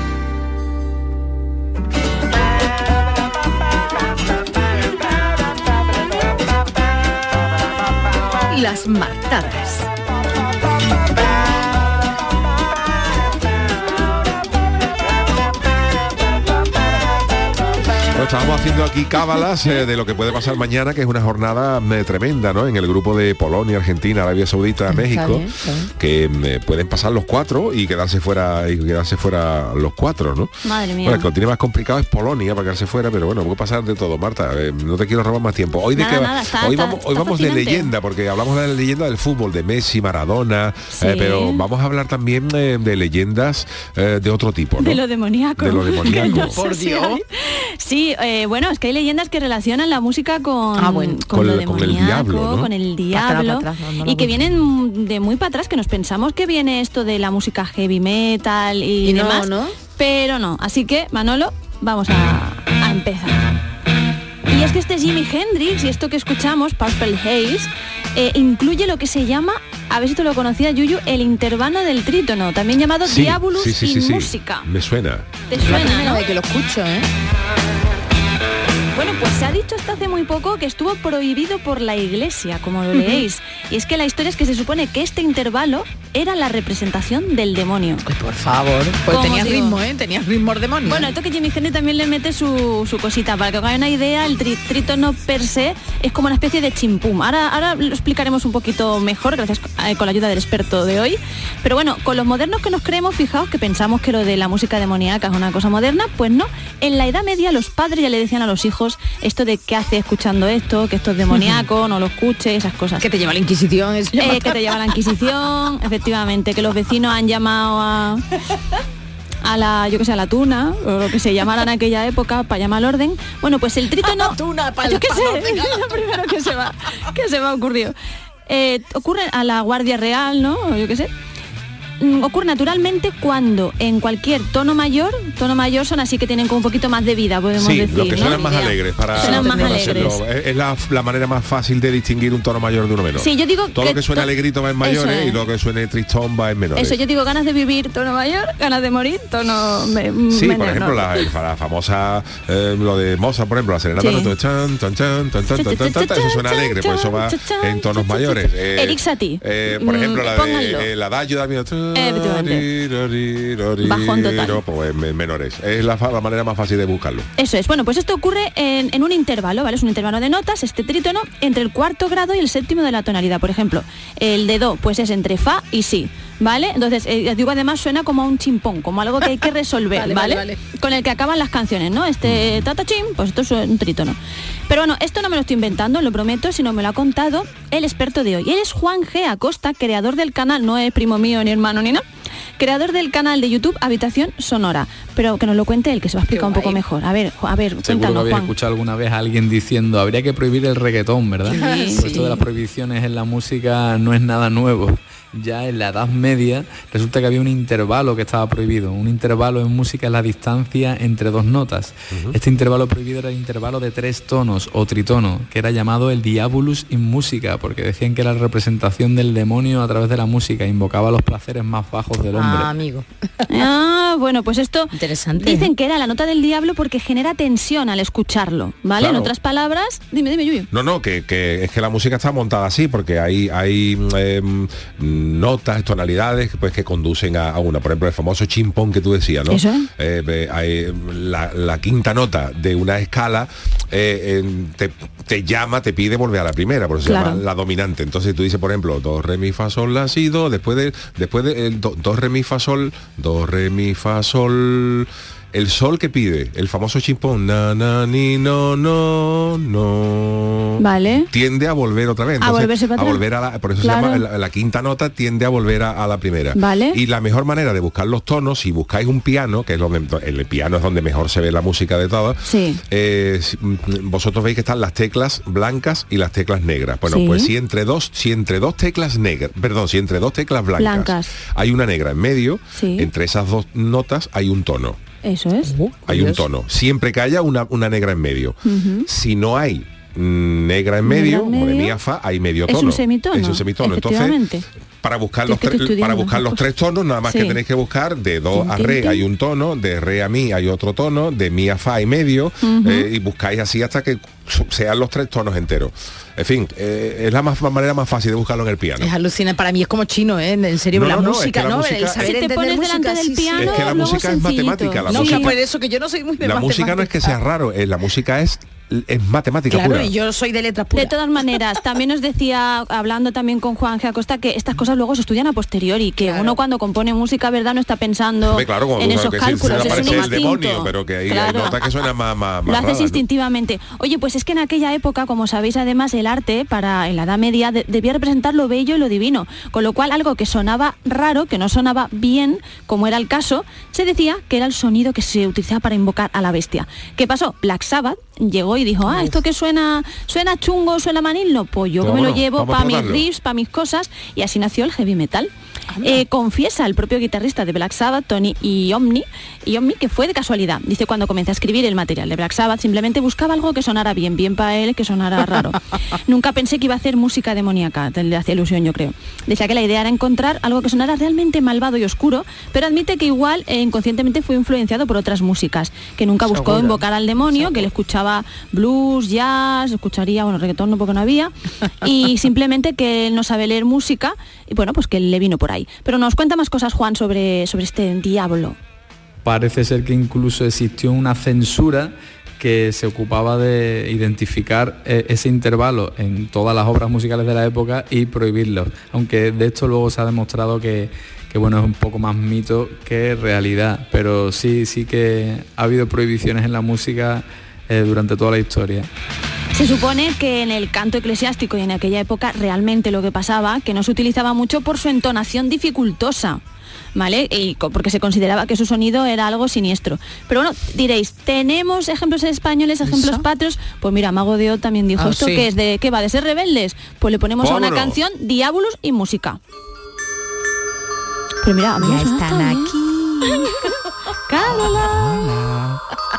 Las martadas. Bueno, estábamos haciendo aquí cábalas eh, de lo que puede pasar mañana, que es una jornada eh, tremenda, ¿no? En el grupo de Polonia, Argentina, Arabia Saudita, México, bien, está bien. que eh, pueden pasar los cuatro y quedarse fuera y quedarse fuera los cuatro, ¿no? Madre mía. Bueno, el que lo tiene más complicado es Polonia para quedarse fuera, pero bueno, puede pasar de todo, Marta. eh, no te quiero robar más tiempo. Hoy de Nada, qué va- nada, está- hoy está- vamos, hoy vamos de leyenda, porque hablamos de la leyenda del fútbol, de Messi, Maradona, Sí. eh, pero vamos a hablar también eh, de leyendas eh, de otro tipo, ¿no? De lo demoníaco. De lo [laughs] demoníaco. Por Dios. hay. Sí, eh, bueno, es que hay leyendas que relacionan la música con, Ah, bueno. con, Con lo el- con el demoníaco, diablo, ¿no? con el atrás, diablo, pa' atrás, no, no lo y que vienen de muy para atrás, que nos pensamos que viene esto de la música heavy metal y, demás, ¿no? pero no. Así que, Manolo, vamos a, a empezar. Y es que este Jimi Hendrix y esto que escuchamos, Purple Haze, eh, incluye lo que se llama, a ver si tú lo conocías, Yuyu, el intervalo del trítono, también llamado Sí, Diabolus sí, sí, sí, y sí. música. Me suena. ¿Te suena, no? vez que lo escucho, ¿eh? Bueno, pues se ha dicho hasta hace muy poco que estuvo prohibido por la iglesia, como lo leéis. Y es que la historia es que se supone que este intervalo era la representación del demonio. por favor. Pues ¿Cómo tenías ritmo, ¿eh? Tenías ritmo demonio. Bueno, esto que Jimmy Henry también le mete su, su cosita. Para que os hagáis una idea, el tri- trítono per se es como una especie de chimpum. Ahora, ahora lo explicaremos un poquito mejor, gracias eh, con la ayuda del experto de hoy. Pero bueno, con los modernos que nos creemos, fijaos que pensamos que lo de la música demoníaca es una cosa moderna, pues no. En la Edad Media los padres ya le decían a los hijos esto de qué hace escuchando esto, que esto es demoníaco, no lo escuche, esas cosas. que te lleva la Inquisición. eso Eh, que te lleva la Inquisición, [laughs] efectivamente, que los vecinos han llamado a a la, yo que sé, a la tuna, o lo que se llamara en aquella época, para llamar al orden. Bueno, pues el trítono... [laughs] tuna, pa- yo pa- sé, orden, es [laughs] lo primero que se va, que se me ha ocurrido. Eh, ocurre a la Guardia Real, ¿no? Yo qué sé. Mm, Ocurre naturalmente cuando en cualquier tono mayor, tono mayor son así que tienen como un poquito más de vida, podemos Sí, decir. los que ¿no? suenan más alegres para, Suenan más para alegres. hacerlo. Es, es la, la manera más fácil de distinguir un tono mayor de uno menor. Sí, yo digo Todo que lo que suena to- alegrito va en mayores es. y lo que suene tristón va en menores. Eso yo digo ganas de vivir, tono mayor, ganas de morir, tono me- Sí, menor, por ejemplo, ¿no? la, el- la famosa, eh, lo de Mozart, por ejemplo, la serenata, Sí. ¿no? chan, tan, chan, tan, tan, tan, tan, tan, tan, eso suena alegre, pues eso va en tonos mayores. Eh, Eric Satie. eh, por Mm, ejemplo, la pónganlo. de eh, la adagio da miedo. Efectivamente. Bajón total. Pues en menores. Es la manera más fácil de buscarlo. Eso es. Bueno, pues esto ocurre en, en un intervalo, ¿vale? Es un intervalo de notas, este trítono, entre el cuarto grado y el séptimo de la tonalidad. Por ejemplo, el de do, pues es entre fa y si, ¿vale? Entonces, eh, digo, además suena como a un chimpón, como algo que hay que [laughs] resolver, Vale, ¿vale? vale, Con el que acaban las canciones, ¿no? Este tata chim, pues esto es un trítono. Pero bueno, esto no me lo estoy inventando, lo prometo, sino me lo ha contado el experto de hoy. Él es Juan G. Acosta, creador del canal, no es primo mío ni hermano ni nada. Creador del canal de YouTube Habitación Sonora, pero que nos lo cuente él, que se va a explicar un poco mejor. A ver, a ver, Seguro que habéis Juan. escuchado alguna vez a alguien diciendo habría que prohibir el reggaetón, ¿verdad? Sí, Pues sí. esto de las prohibiciones en la música no es nada nuevo. Ya en la Edad Media resulta que había un intervalo que estaba prohibido. Un intervalo en música es la distancia entre dos notas. Este intervalo prohibido era el intervalo de tres tonos o tritono, que era llamado el diabolus in música, porque decían que era la representación del demonio a través de la música, invocaba los placeres más bajos del hombre. Ah, amigo. [laughs] Ah, bueno, pues esto Interesante. dicen que era la nota del diablo porque genera tensión al escucharlo, ¿vale? En otras palabras, dime, dime, Yuyu. No, no, que, que es que la música está montada así, porque hay, hay em, notas, tonalidades pues, que conducen a, a una. Por ejemplo, el famoso chimpón que tú decías, ¿no? Eso. Eh, hay, la, la quinta nota de una escala eh, te, te llama, te pide volver a la primera, por eso se llama la dominante. Entonces tú dices, por ejemplo, do, re, mi, fa, sol, la, si, do, después de, después de el do, do, re, mi, fa, sol, do, re, mi, fa, sol. El sol que pide, el famoso chimpón, na, na, ni, no, no, no Vale. tiende a volver otra vez. A volverse para a volver a la, por eso Claro. se llama la, la quinta nota tiende a volver a, a la primera. Vale. Y la mejor manera de buscar los tonos, si buscáis un piano, que es donde el piano es donde mejor se ve la música de todas, Sí. eh, mm, vosotros veis que están las teclas blancas y las teclas negras. Bueno, Sí. pues si entre dos, si entre dos teclas negras, perdón, si entre dos teclas blancas, Blancas. hay una negra en medio, Sí. entre esas dos notas hay un tono. Eso es. Hay un tono. Siempre que haya una, una negra en medio. Si no hay negra en Negra medio, en o de medio, mi a fa, hay medio Es tono. un semitono. Es un semitono. Entonces, para buscar los es tres, para buscar los tres tonos, nada más Sí. que tenéis que buscar de do a re hay un tono, de re a mi hay otro tono, de mi a fa hay medio, eh, y buscáis así hasta que sean los tres tonos enteros. En fin, eh, es la más, manera más fácil de buscarlo en el piano. Es alucinante, para mí es como chino, ¿eh? En serio, No, la no, no, es música, que la ¿no? música- El saber Si te pones música, delante del piano, Es que la música es sencillito. matemática, la no, música- que por eso que yo no soy muy de La música no es que sea raro, eh, la música es, es matemática Claro, pura. y yo soy de letras puras. De todas maneras, también nos decía, hablando también con Juan G. Acosta, que estas cosas luego se estudian a posteriori, que uno cuando compone música, ¿verdad? No está pensando claro, en esos cálculos, es un el demonio, pero que ahí que suenan más, más, Lo haces instintivamente. Oye, pues es que en aquella época, como sabéis, además el arte para en la Edad Media de- debía representar lo bello y lo divino, con lo cual algo que sonaba raro, que no sonaba bien, como era el caso, se decía que era el sonido que se utilizaba para invocar a la bestia. ¿Qué pasó? Black Sabbath llegó y dijo, ah, esto que suena suena chungo, suena manillo, pues yo que me lo llevo para mis riffs, para mis cosas, y así nació el heavy metal. Eh, confiesa el propio guitarrista de Black Sabbath, Tony Iommi, Iommi, que fue de casualidad. Dice cuando comencé a escribir el material de Black Sabbath, simplemente buscaba algo que sonara bien, bien para él, que sonara raro. [laughs] Nunca pensé que iba a hacer música demoníaca, le hacía ilusión yo creo. Decía que la idea era encontrar algo que sonara realmente malvado y oscuro, pero admite que igual eh, inconscientemente fue influenciado por otras músicas, que nunca buscó Seguro. invocar al demonio, que él escuchaba blues, jazz, escucharía, bueno, reggaetón no porque no había, y [laughs] simplemente que él no sabe leer música, y bueno, pues que le vino por ahí. Pero nos cuenta más cosas, Juan, sobre, sobre este diablo. Parece ser que incluso existió una censura que se ocupaba de identificar eh, ese intervalo en todas las obras musicales de la época y prohibirlo. Aunque de esto luego se ha demostrado que, que, bueno, es un poco más mito que realidad. Pero sí, sí que ha habido prohibiciones en la música eh, durante toda la historia. Se supone que en el canto eclesiástico y en aquella época realmente lo que pasaba, que no se utilizaba mucho por su entonación dificultosa. ¿Vale? Y porque se consideraba que su sonido era algo siniestro. Pero bueno, diréis, ¿tenemos ejemplos españoles, ejemplos patrios? Pues mira, Mago de Oz también dijo Ah, esto, sí. que es de, ¿qué va? ¿De ser rebeldes? Pues le ponemos a una canción Diabolus y música. Pero mira, Ya están ¿eh? [laughs]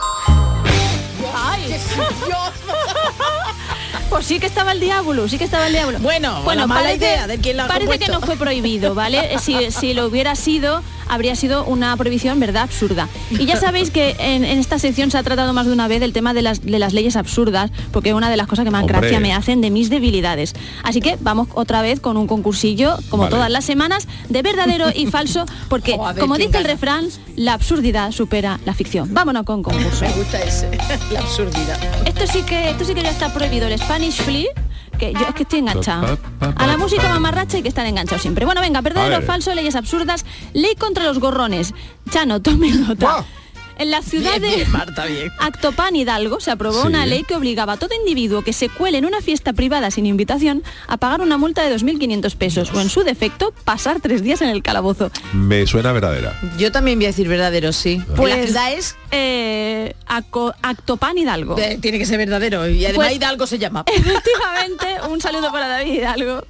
Pues sí que estaba el diablo, sí que estaba el diablo. Bueno, la mala idea de quien lo ha Parece que no fue prohibido, ¿vale? [laughs] Si, si lo hubiera sido, habría sido una prohibición, ¿verdad? Absurda. Y ya sabéis que en, en esta sección se ha tratado más de una vez el tema de las, de las leyes absurdas, porque es una de las cosas que más Hombre. gracia me hacen de mis debilidades. Así que vamos otra vez con un concursillo, como Vale. todas las semanas, de verdadero y falso, porque [laughs] Joder, como ¿quién dice el refrán, la absurdidad supera la ficción. Vámonos con concurso. [laughs] Me gusta ese, la absurdidad. Esto sí que esto sí que ya está prohibido el Spanish Flea, que yo es que estoy enganchada. A la música mamarracha hay que estar enganchado siempre. Bueno, venga, verdadero falso, leyes absurdas, ley contra los gorrones. Chano, tome nota. En la ciudad Bien, de bien, Marta, bien. Actopan Hidalgo se aprobó Sí. una ley que obligaba a todo individuo que se cuele en una fiesta privada sin invitación a pagar una multa de 2.500 pesos o en su defecto pasar tres días en el calabozo. Me suena verdadera. Yo también voy a decir verdadero, sí. Pues la ciudad es eh, Actopan Hidalgo. de- tiene que ser verdadero y además Pues- Hidalgo se llama. [laughs] Efectivamente, un saludo para David Hidalgo.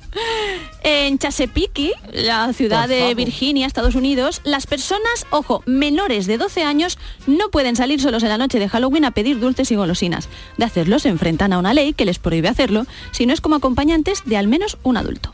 En Chesapeake, la ciudad de. Virginia, Estados Unidos, las personas, ojo, menores de 12 años no pueden salir solos en la noche de Halloween a pedir dulces y golosinas. De hacerlo se enfrentan a una ley que les prohíbe hacerlo si no es como acompañantes de al menos un adulto.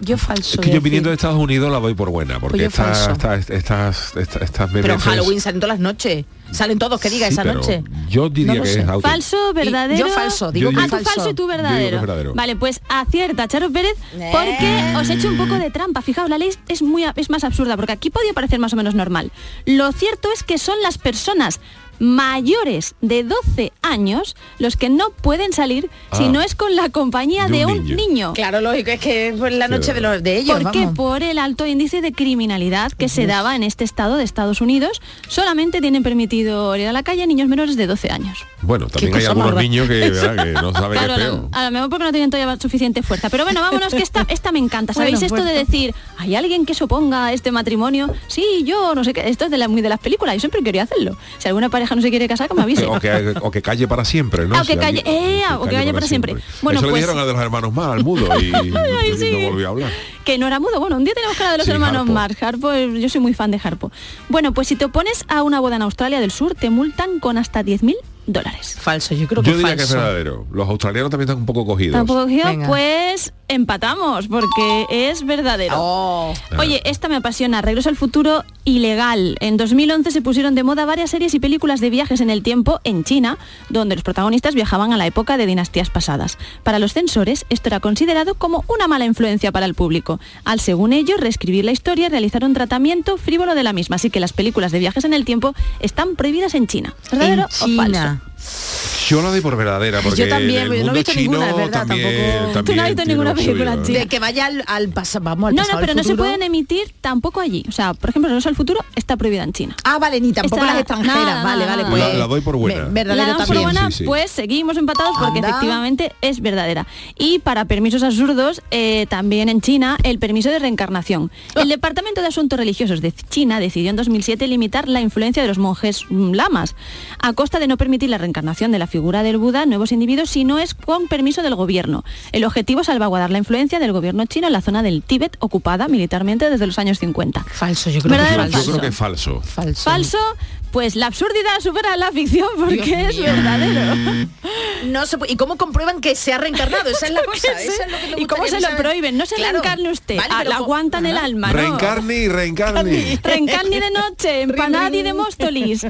Yo falso. Es que yo viniendo de Estados Unidos la doy por buena, porque Pues yo estas, falso. estas, estas, estas, estas Pero en Halloween salen todas las noches. Salen todos, que diga Sí, esa pero noche. Yo diría No lo que sé. es auténtico. Falso, verdadero. yo falso, digo Yo ah, digo- tú falso y tú Yo verdadero. verdadero. Vale, pues acierta, Charo Pérez, porque os he hecho un poco de trampa. Fijaos, la ley es muy es más absurda, porque aquí podía parecer más o menos normal. Lo cierto es que son las personas mayores de 12 años los que no pueden salir si Ah. no es con la compañía de un, niño. Claro, lógico, es que es la noche de, los, de ellos. Porque vamos. por el alto índice de criminalidad que se daba en este estado de Estados Unidos, solamente tienen permitido ir a la calle a niños menores de 12 años. Bueno, también hay algunos niños [laughs] que, no saben Claro, qué a es lo, peor. a lo mejor porque no tienen todavía suficiente fuerza. Pero bueno, vámonos que esta, esta me encanta. ¿Sabéis Bueno, esto de decir, hay alguien que se oponga a este matrimonio? Sí, yo, no sé qué. Esto es de la, muy de las películas. Yo siempre quería hacerlo. Si alguna pareja no se quiere casar, que me avise. O que, o que calle para siempre, ¿no? Ah, o que calle, eh, o que calle para siempre. Bueno, Eso pues- le dijeron a de los hermanos más, al mudo, y, [laughs] Ay, y sí. no volvió a hablar. que no era mudo. Bueno, un día tenemos que hablar de los Sí, hermanos Harpo. Marx. Harpo, eh, yo soy muy fan de Harpo. Bueno, pues si te opones a una boda en Australia del Sur, te multan con hasta 10.000 dólares. Falso, yo creo Yo diría que es verdadero. Los australianos también están un poco cogidos. Tampoco cogido, pues empatamos porque es verdadero. Oh. Oye, esta me apasiona. Regreso al futuro ilegal. En 2011 se pusieron de moda varias series y películas de viajes en el tiempo en China, donde los protagonistas viajaban a la época de dinastías pasadas. Para los censores, esto era considerado como una mala influencia para el público. Al, según ellos, reescribir la historia y realizar un tratamiento frívolo de la misma. Así que las películas de viajes en el tiempo están prohibidas en China. ¿Verdadero En o falso? China. Yo la doy por verdadera, porque Yo también, en el no he visto chino ninguna, es verdad, también, tampoco. también Tú no has visto ninguna película china. De que vaya al, al pasado, vamos al No, pasado, no, pero no se pueden emitir tampoco allí. O sea, por ejemplo, Regreso al futuro está prohibida en China. Ah, vale, ni tampoco Está- las extranjeras. nada, vale, vale, pues. La- la doy por buena. ve- Verdadero La damos por también. buena, Sí, sí. pues seguimos empatados porque efectivamente es verdadera. Y para permisos absurdos, eh, también en China, el permiso de reencarnación. Ah. El Departamento de Asuntos Religiosos de China decidió en 2007 limitar la influencia de los monjes mm, lamas, a costa de no permitir la reencarnación de la figura del Buda nuevos individuos si no es con permiso del gobierno. El objetivo es salvaguardar la influencia del gobierno chino en la zona del Tíbet, ocupada militarmente desde los años 50. Falso, yo creo que ¿Verdadero o es Yo falso. creo que es falso. Falso. Falso, pues la absurdidad supera la ficción porque Dios es mío. verdadero. No se puede- ¿Y cómo comprueban que se ha reencarnado? Esa es la [laughs] cosa. ¿Y cómo se lo saber. prohíben? No se Claro. reencarne usted, Vale, ah, la co- aguantan el Ajá. alma, ¿no? Reencarni y reencarni. Reencarni de noche, empanadi de Móstolis.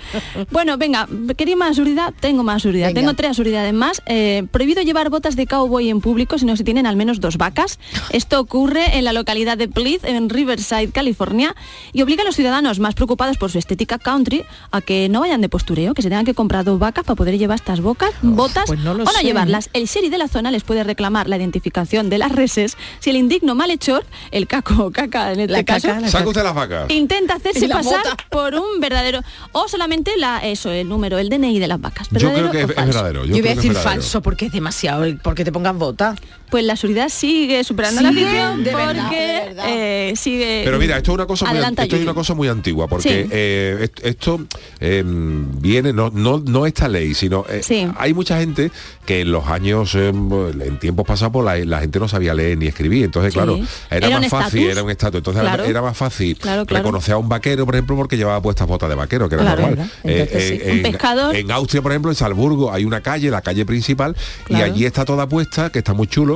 Bueno, venga, ¿queréis más absurdidad? Tengo más. Venga. Tengo tres absurdidades más. Eh, prohibido llevar botas de cowboy en público si no se tienen al menos dos vacas. [laughs] Esto ocurre en la localidad de Pleath, en Riverside, California, y obliga a los ciudadanos más preocupados por su estética country a que no vayan de postureo, que se tengan que comprar dos vacas para poder llevar estas bocas, botas pues no lo o no sé, llevarlas. El sheriff de la zona les puede reclamar la identificación de las reses si el indigno malhechor, el caco o caca en este La caso, caca, la Saca usted las vacas. intenta hacerse pasar bota. por un verdadero o solamente la eso el número el DNI de las vacas Yo ¿verdadero creo que es, es verdadero. Yo, voy a decir verdadero. falso porque es demasiado, porque te pongan bota. Pues la seguridad sigue superando la ficción de verdad, porque de verdad. eh, sigue Pero mira, esto es una cosa muy, esto es una cosa muy antigua, porque Sí. eh, est- esto eh, viene, no, no, no esta ley, sino eh, Sí. hay mucha gente que en los años, eh, en tiempos pasados, pues, la, la gente no sabía leer ni escribir. Entonces, Sí. claro, era, más fácil, era un estatus. Entonces Claro. era más fácil Claro, claro. reconocer a un vaquero, por ejemplo, porque llevaba puestas botas de vaquero, que era Claro, normal. Eh, sí. Un pescador. En Austria, por ejemplo, en Salzburgo, hay una calle, la calle principal, y allí está toda puesta, que está muy chulo,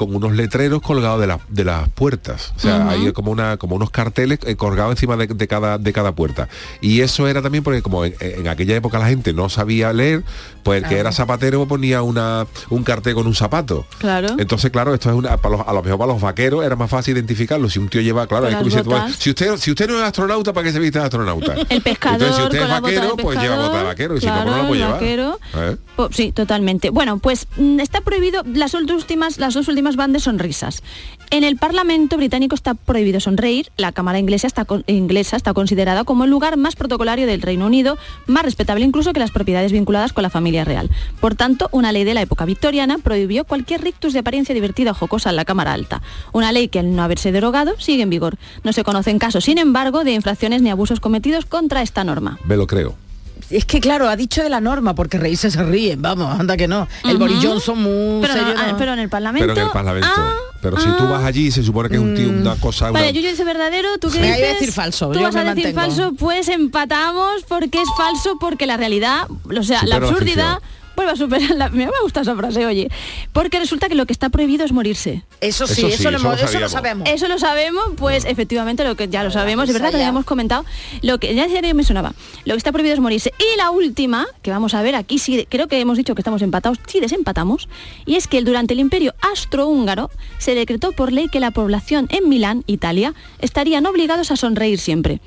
con unos letreros colgados de, la- de las puertas. O sea, Ujú. hay como una como unos carteles eh, colgados encima de, de cada de cada puerta. Y eso era también porque como en, en aquella época la gente no sabía leer, pues el que era zapatero ponía una un cartel con un zapato. Claro. Entonces, claro, esto es una para los- a lo mejor para los vaqueros era más fácil identificarlo. Si un tío lleva, claro, es como si usted si usted no es astronauta, ¿para qué se viste de astronauta? [laughs] el pescador Entonces, si usted es vaquero, pues lleva bota de vaquero. Y si no, pues no la puede llevar. vaquero. ¿Eh? Po- Sí, totalmente. Bueno, pues mm, está prohibido las últimas, las dos últimas van de sonrisas. En el Parlamento británico está prohibido sonreír. La Cámara inglesa está, inglesa está considerada como el lugar más protocolario del Reino Unido, más respetable incluso que las propiedades vinculadas con la familia real. Por tanto, una ley de la época victoriana prohibió cualquier rictus de apariencia divertida o jocosa en la Cámara Alta. Una ley que al no haberse derogado sigue en vigor. No se conocen casos, sin embargo, de infracciones ni abusos cometidos contra esta norma. Me lo creo. Es que claro, ha dicho de la norma, porque reírse se ríen, vamos, anda que no. El Ujú. Boris Johnson muy Pero, no- serio, ah, no. pero en el Parlamento... Pero en el Parlamento. Ah, pero si tú vas allí se supone que es un tío, una cosa. una- Vale, yo dice verdadero, tú qué Venga, dices. yo voy a decir falso, Tú yo vas a decir mantengo. falso, pues empatamos porque es falso porque la realidad, o sea, la absurdidad. Vuelve a superar la. Me gusta esa frase, oye. Porque resulta que lo que está prohibido es morirse. Eso sí, Eso sí, lo, eso lo eso lo sabemos. Eso lo sabemos, pues efectivamente lo que ya lo sabemos, es verdad que lo habíamos comentado. Lo que ya decía que me sonaba. Lo que está prohibido es morirse. Y la última, que vamos a ver aquí, sí, creo que hemos dicho que estamos empatados, sí desempatamos, y es que durante el imperio astrohúngaro se decretó por ley que la población en Milán, Italia, estarían obligados a sonreír siempre.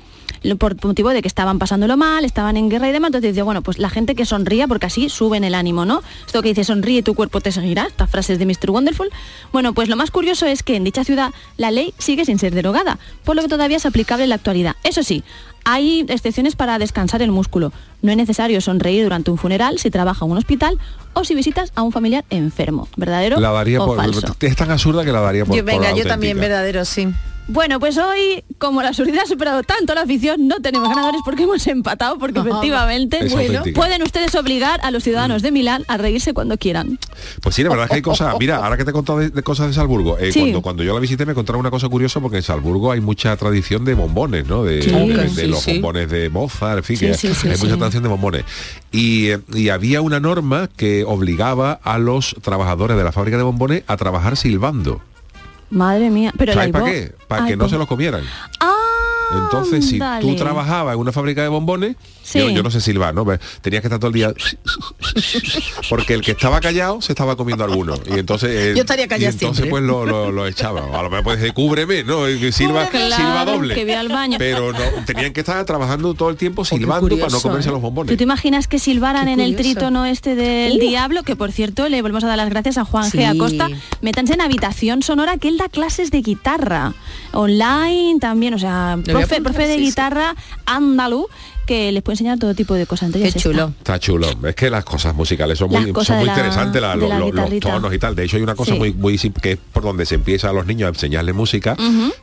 Por motivo de que estaban pasándolo mal, estaban en guerra y demás, entonces dice, bueno, pues la gente que sonría, porque así suben el ánimo, ¿no? Esto que dice, sonríe, tu cuerpo te seguirá, estas frases de Mr. Wonderful. Bueno, pues lo más curioso es que en dicha ciudad la ley sigue sin ser derogada, por lo que todavía es aplicable en la actualidad. Eso sí, hay excepciones para descansar el músculo. No es necesario sonreír durante un funeral si trabaja en un hospital o si visitas a un familiar enfermo. ¿Verdadero La daría o por. falso? Es tan absurda que la daría por. Yo, venga, por yo también verdadero, sí. Bueno, pues hoy, como la absurdidad ha superado tanto la afición, no tenemos ganadores porque hemos empatado, porque [laughs] Ajá. efectivamente bueno, pueden ustedes obligar a los ciudadanos de Milán a reírse cuando quieran. Pues sí, la verdad es que hay cosas. Mira, ahora que te he contado de, de cosas de Salzburgo, eh, Sí. cuando, cuando yo la visité me contaron una cosa curiosa porque en Salzburgo hay mucha tradición de bombones, ¿no? De, Sí, de- de sí, los sí. bombones de Mozart, en fin, Sí, que sí, sí, hay sí. mucha tradición de bombones. Y, eh, y había una norma que obligaba a los trabajadores de la fábrica de bombones a trabajar silbando. Madre mía, pero ¿Sabes el para qué? Para que no se los comieran. Ah, Entonces, si tú trabajabas en una fábrica de bombones, Sí. yo, yo no sé silbar, ¿no? Tenías que estar todo el día... Porque el que estaba callado se estaba comiendo alguno. Y entonces... eh, Yo estaría callada Y entonces siempre. pues lo, lo- lo echaba. A lo mejor pues decir, cúbreme, ¿no? Silba, Claro, silba doble. que ve al baño. Pero no, tenían que estar trabajando todo el tiempo silbando para no comerse ¿eh? los ¿Tú bombones. te imaginas que silbaran en el trítono este del Uh. diablo? Que por cierto, le volvemos a dar las gracias a Juan Sí. G. Acosta. Métanse en habitación sonora que él da clases de guitarra. Online también, o sea, profe, profe de guitarra andalú que les puede enseñar todo tipo de cosas. Entre Qué ellas esta. chulo. Está chulo. Es que las cosas musicales son Las muy, cosas son de muy la- interesantes, la- de lo- la lo- los tonos y tal. De hecho, hay una cosa Sí. muy, muy simple que es por donde se empieza a los niños a enseñarles música,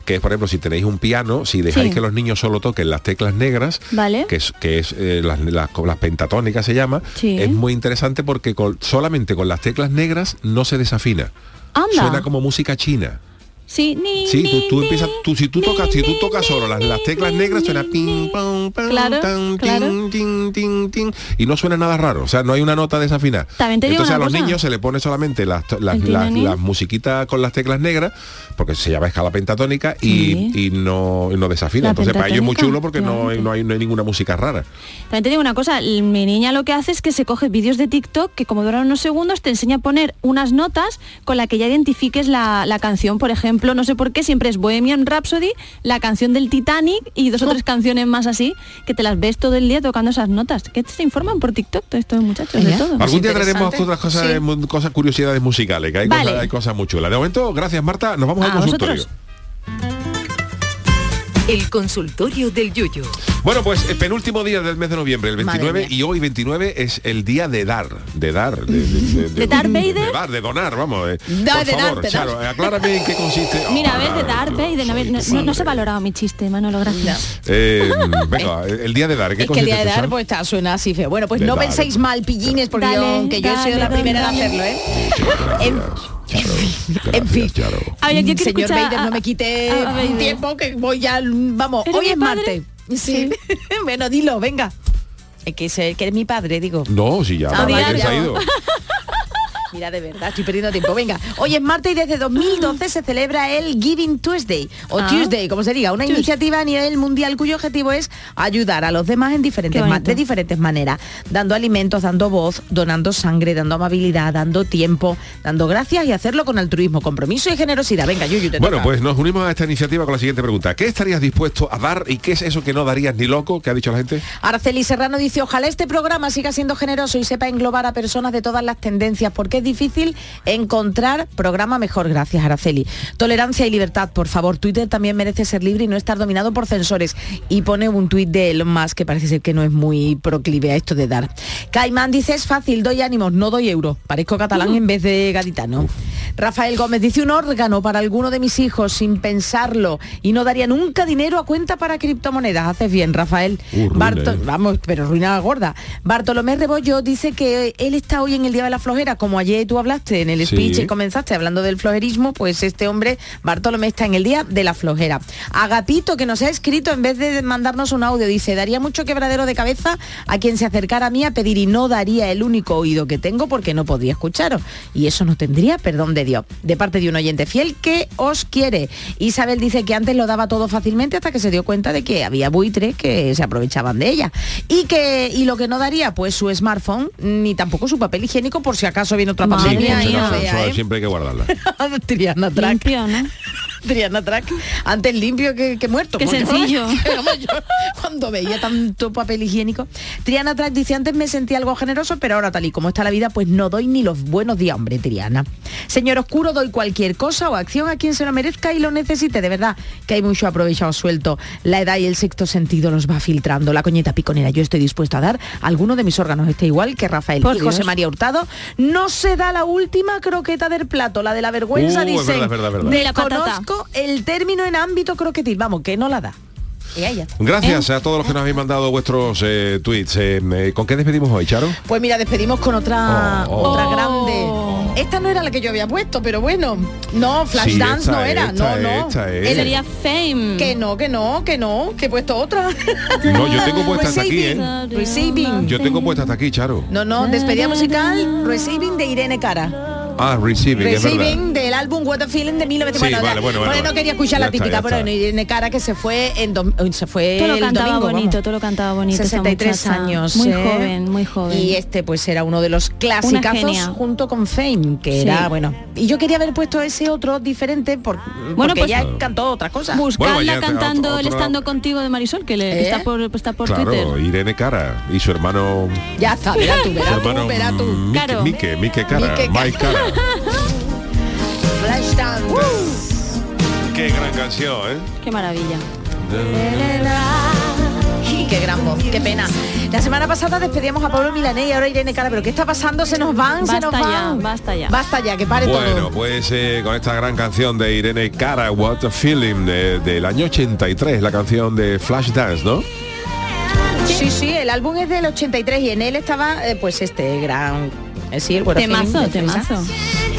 que es, por ejemplo, si tenéis un piano, si dejáis Sí. que los niños solo toquen las teclas negras, Vale. que es, que es eh, las, las- las pentatónicas se llama, Sí. es muy interesante porque con- solamente con las teclas negras no se desafina. Anda. Suena como música china. Sí, ni, Sí, ni, tú, tú ni, empiezas, tú, si tú tocas, si tú tocas solo las, las teclas negras suena ping, pam, Claro, tan, claro. tin, tin, tin, y no suena nada raro, o sea, no hay una nota desafinada. También te digo Entonces a los cosa. niños se le pone solamente las, las, El las, tinanín. las musiquitas con las teclas negras, porque se llama escala pentatónica Sí. y, y no, no desafina. La Entonces para ellos es muy chulo porque no, hay- no, hay, no hay ninguna música rara. También te digo una cosa, mi niña lo que hace es que se coge vídeos de TikTok que como duran unos segundos te enseña a poner unas notas con la que ya identifiques la, la canción. Por ejemplo, no sé por qué, siempre es Bohemian Rhapsody, la canción del Titanic y dos o tres canciones más así, que te las ves todo el día tocando esas notas. Que se informan por TikTok todos estos muchachos de todo. Algún día traeremos otras cosas, Sí. cosas, curiosidades musicales, que hay, Vale. cosas, hay cosas muy chulas. De momento, gracias Marta, nos vamos al A consultorio. vosotros. El consultorio del Yuyo. Bueno, pues el penúltimo día del mes de noviembre, el Madre 29, mía. y hoy 29 es el día de dar, de dar, de, de, ¿De Vader? de dar, de donar, vamos. eh. Da- Por de favor, dar, Charo, dar. aclárame en qué consiste. [laughs] Mira, Oh, ves de Darth Vader, no, no- no- no se ha valorado mi chiste, Manolo, gracias. Eh, venga, [laughs] el día de dar, ¿en ¿qué Es que el día de dar Susana? pues está, suena así feo. Bueno, pues De no dar. penséis mal, pillines, porque Dale, yo, que yo he sido la primera de hacerlo, ¿eh? En- gracias, Charo. en fin. Charo. A ver, yo quiero Señor escuchar Vader, a- no me quite a- a Vader. tiempo, que voy ya, vamos, ¿Eres hoy es martes. Sí. [laughs] bueno, dilo, venga. Es que, sé que eres mi padre, digo. No, si ya, Ah, ya, se ha ya. ido. [laughs] Mira, de verdad, estoy perdiendo tiempo. Venga, hoy es martes y desde 2012 se celebra el Giving Tuesday, o Ah. Tuesday, como se diga, una Tuesday. iniciativa a nivel mundial cuyo objetivo es ayudar a los demás en diferentes, de diferentes maneras, dando alimentos, dando voz, donando sangre, dando amabilidad, dando tiempo, dando gracias y hacerlo con altruismo, compromiso y generosidad. Venga, Yuyu, te Bueno, toca. pues nos unimos a esta iniciativa con la siguiente pregunta. ¿Qué estarías dispuesto a dar y qué es eso que no darías ni loco? ¿Qué ha dicho la gente? Araceli Serrano dice, ojalá este programa siga siendo generoso y sepa englobar a personas de todas las tendencias, porque es difícil encontrar programa mejor. Gracias, Araceli. Tolerancia y libertad, por favor. Twitter también merece ser libre y no estar dominado por censores. Y pone un tuit de Elon Musk que parece ser que no es muy proclive a esto de dar. Caimán dice, es fácil, doy ánimos, no doy euro. Parezco catalán en vez de gaditano. Rafael Gómez dice, un órgano para alguno de mis hijos sin pensarlo y no daría nunca dinero a cuenta para criptomonedas. Haces bien, Rafael. Uh, Barto- eh. Vamos, pero ruina gorda. Bartolomé Rebollo dice que él está hoy en el Día de la Flojera, como ayer tú hablaste en el Sí. speech y comenzaste hablando del flojerismo, pues este hombre, Bartolomé, está en el Día de la Flojera. Agatito, que nos ha escrito, en vez de mandarnos un audio, dice, daría mucho quebradero de cabeza a quien se acercara a mí a pedir y no daría el único oído que tengo porque no podría escucharos. Y eso no tendría perdón de De parte de un oyente fiel que os quiere. Isabel dice que antes lo daba todo fácilmente hasta que se dio cuenta de que había buitres que se aprovechaban de ella. Y que y lo que no daría, pues su smartphone, ni tampoco su papel higiénico por si acaso viene otra Sí, pandemia no eso ¿eh? siempre hay que guardarla. [laughs] Triana Track. Limpio, ¿no? Triana Track. Antes limpio que, que muerto. Qué porque, sencillo. [laughs] yo cuando veía tanto papel higiénico. Triana Track dice, antes me sentía algo generoso, pero ahora tal y como está la vida, pues no doy ni los buenos días, hombre, Triana. Señor Oscuro, doy cualquier cosa o acción a quien se lo merezca y lo necesite. De verdad que hay mucho aprovechado suelto. La edad y el sexto sentido los va filtrando. La coñeta piconera, yo estoy dispuesto a dar alguno de mis órganos. Este igual que Rafael Por y José Dios. María Hurtado. No se da la última croqueta del plato, la de la vergüenza, Uh, verdad. De la patata. El término en ámbito croquetil. Vamos, que no la da. Gracias a todos los que nos habéis mandado vuestros eh, tweets. Eh, eh, ¿Con qué despedimos hoy, Charo? Pues mira, despedimos con otra Oh, oh. otra Oh. grande. Esta no era la que yo había puesto, pero bueno. No, Flashdance Sí, no era. esta no, no. es, esta es. El- Sería Fame. Que no, que no, que no, que he puesto otra. No, yo tengo [laughs] puesta hasta aquí, Receiving. ¿eh? Receiving. Yo tengo puesta hasta aquí, Charo. No, no, despedida musical, Receiving de Irene Cara. Ah, Receiving. Receiving del álbum What a Feeling de 1900. Sí, vale, bueno, porque bueno, no quería escuchar ya la está, típica, ya pero está. bueno, Irene Cara que se fue en dom- se fue Todo lo el cantaba domingo, bonito, vamos. todo lo cantaba bonito. esta 63 muchacha. años. Muy ¿eh? joven, muy joven. Y este pues era uno de los genia. junto con Fame, que Sí. era, bueno. Y yo quería haber puesto ese otro diferente por, Bueno, porque pues- ella cantó otra cosa. Buscarla ya cantando otro- el estando contigo de Marisol, que, le, que ¿Eh? está por, está por Claro, Twitter. Irene Cara y su hermano Ya está, verá tú, verá tú, hermano verá tú. Cara, Mike Cara. Flashdance. Qué gran canción, ¿eh? Qué maravilla. Y qué gran voz, qué pena. La semana pasada despedíamos a Pablo Milanés y ahora Irene Cara, pero ¿qué está pasando? Se nos van, se nos Basta ya, van. basta ya. Basta ya, que pare Bueno, todo. pues eh, con esta gran canción de Irene Cara, What a Feeling, de- del año 83, la canción de Flashdance, ¿no? Sí, sí, el álbum es del 83 y en él estaba eh, pues este gran sí, el Temazo, temazo.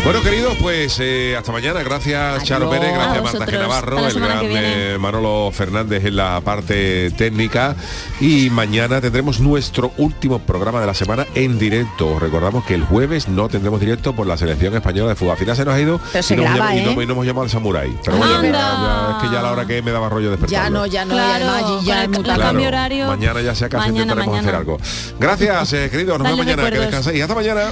Bueno, queridos, pues eh, hasta mañana. Gracias, Charo. Pérez, A gracias, Marta. G. Navarro, el gran eh, Manolo Fernández en la parte técnica. Y mañana tendremos nuestro último programa de la semana en directo. Os Recordamos que el jueves no tendremos directo por la selección española de fútbol. Al final se nos ha ido Pero y, no hemos graba, llamado- y no- ¿eh? y no hemos llamado al Samurai. Pero bueno, ya- ya- es que ya a la hora que me daba rollo despertarlo. Ya no, ya no, Claro, ya la tarde. cambio horario. Mañana ya sea casi Mañana, intentaremos mañana. hacer algo. Gracias, eh, queridos. Nos vemos mañana. Que descanséis. Hasta mañana.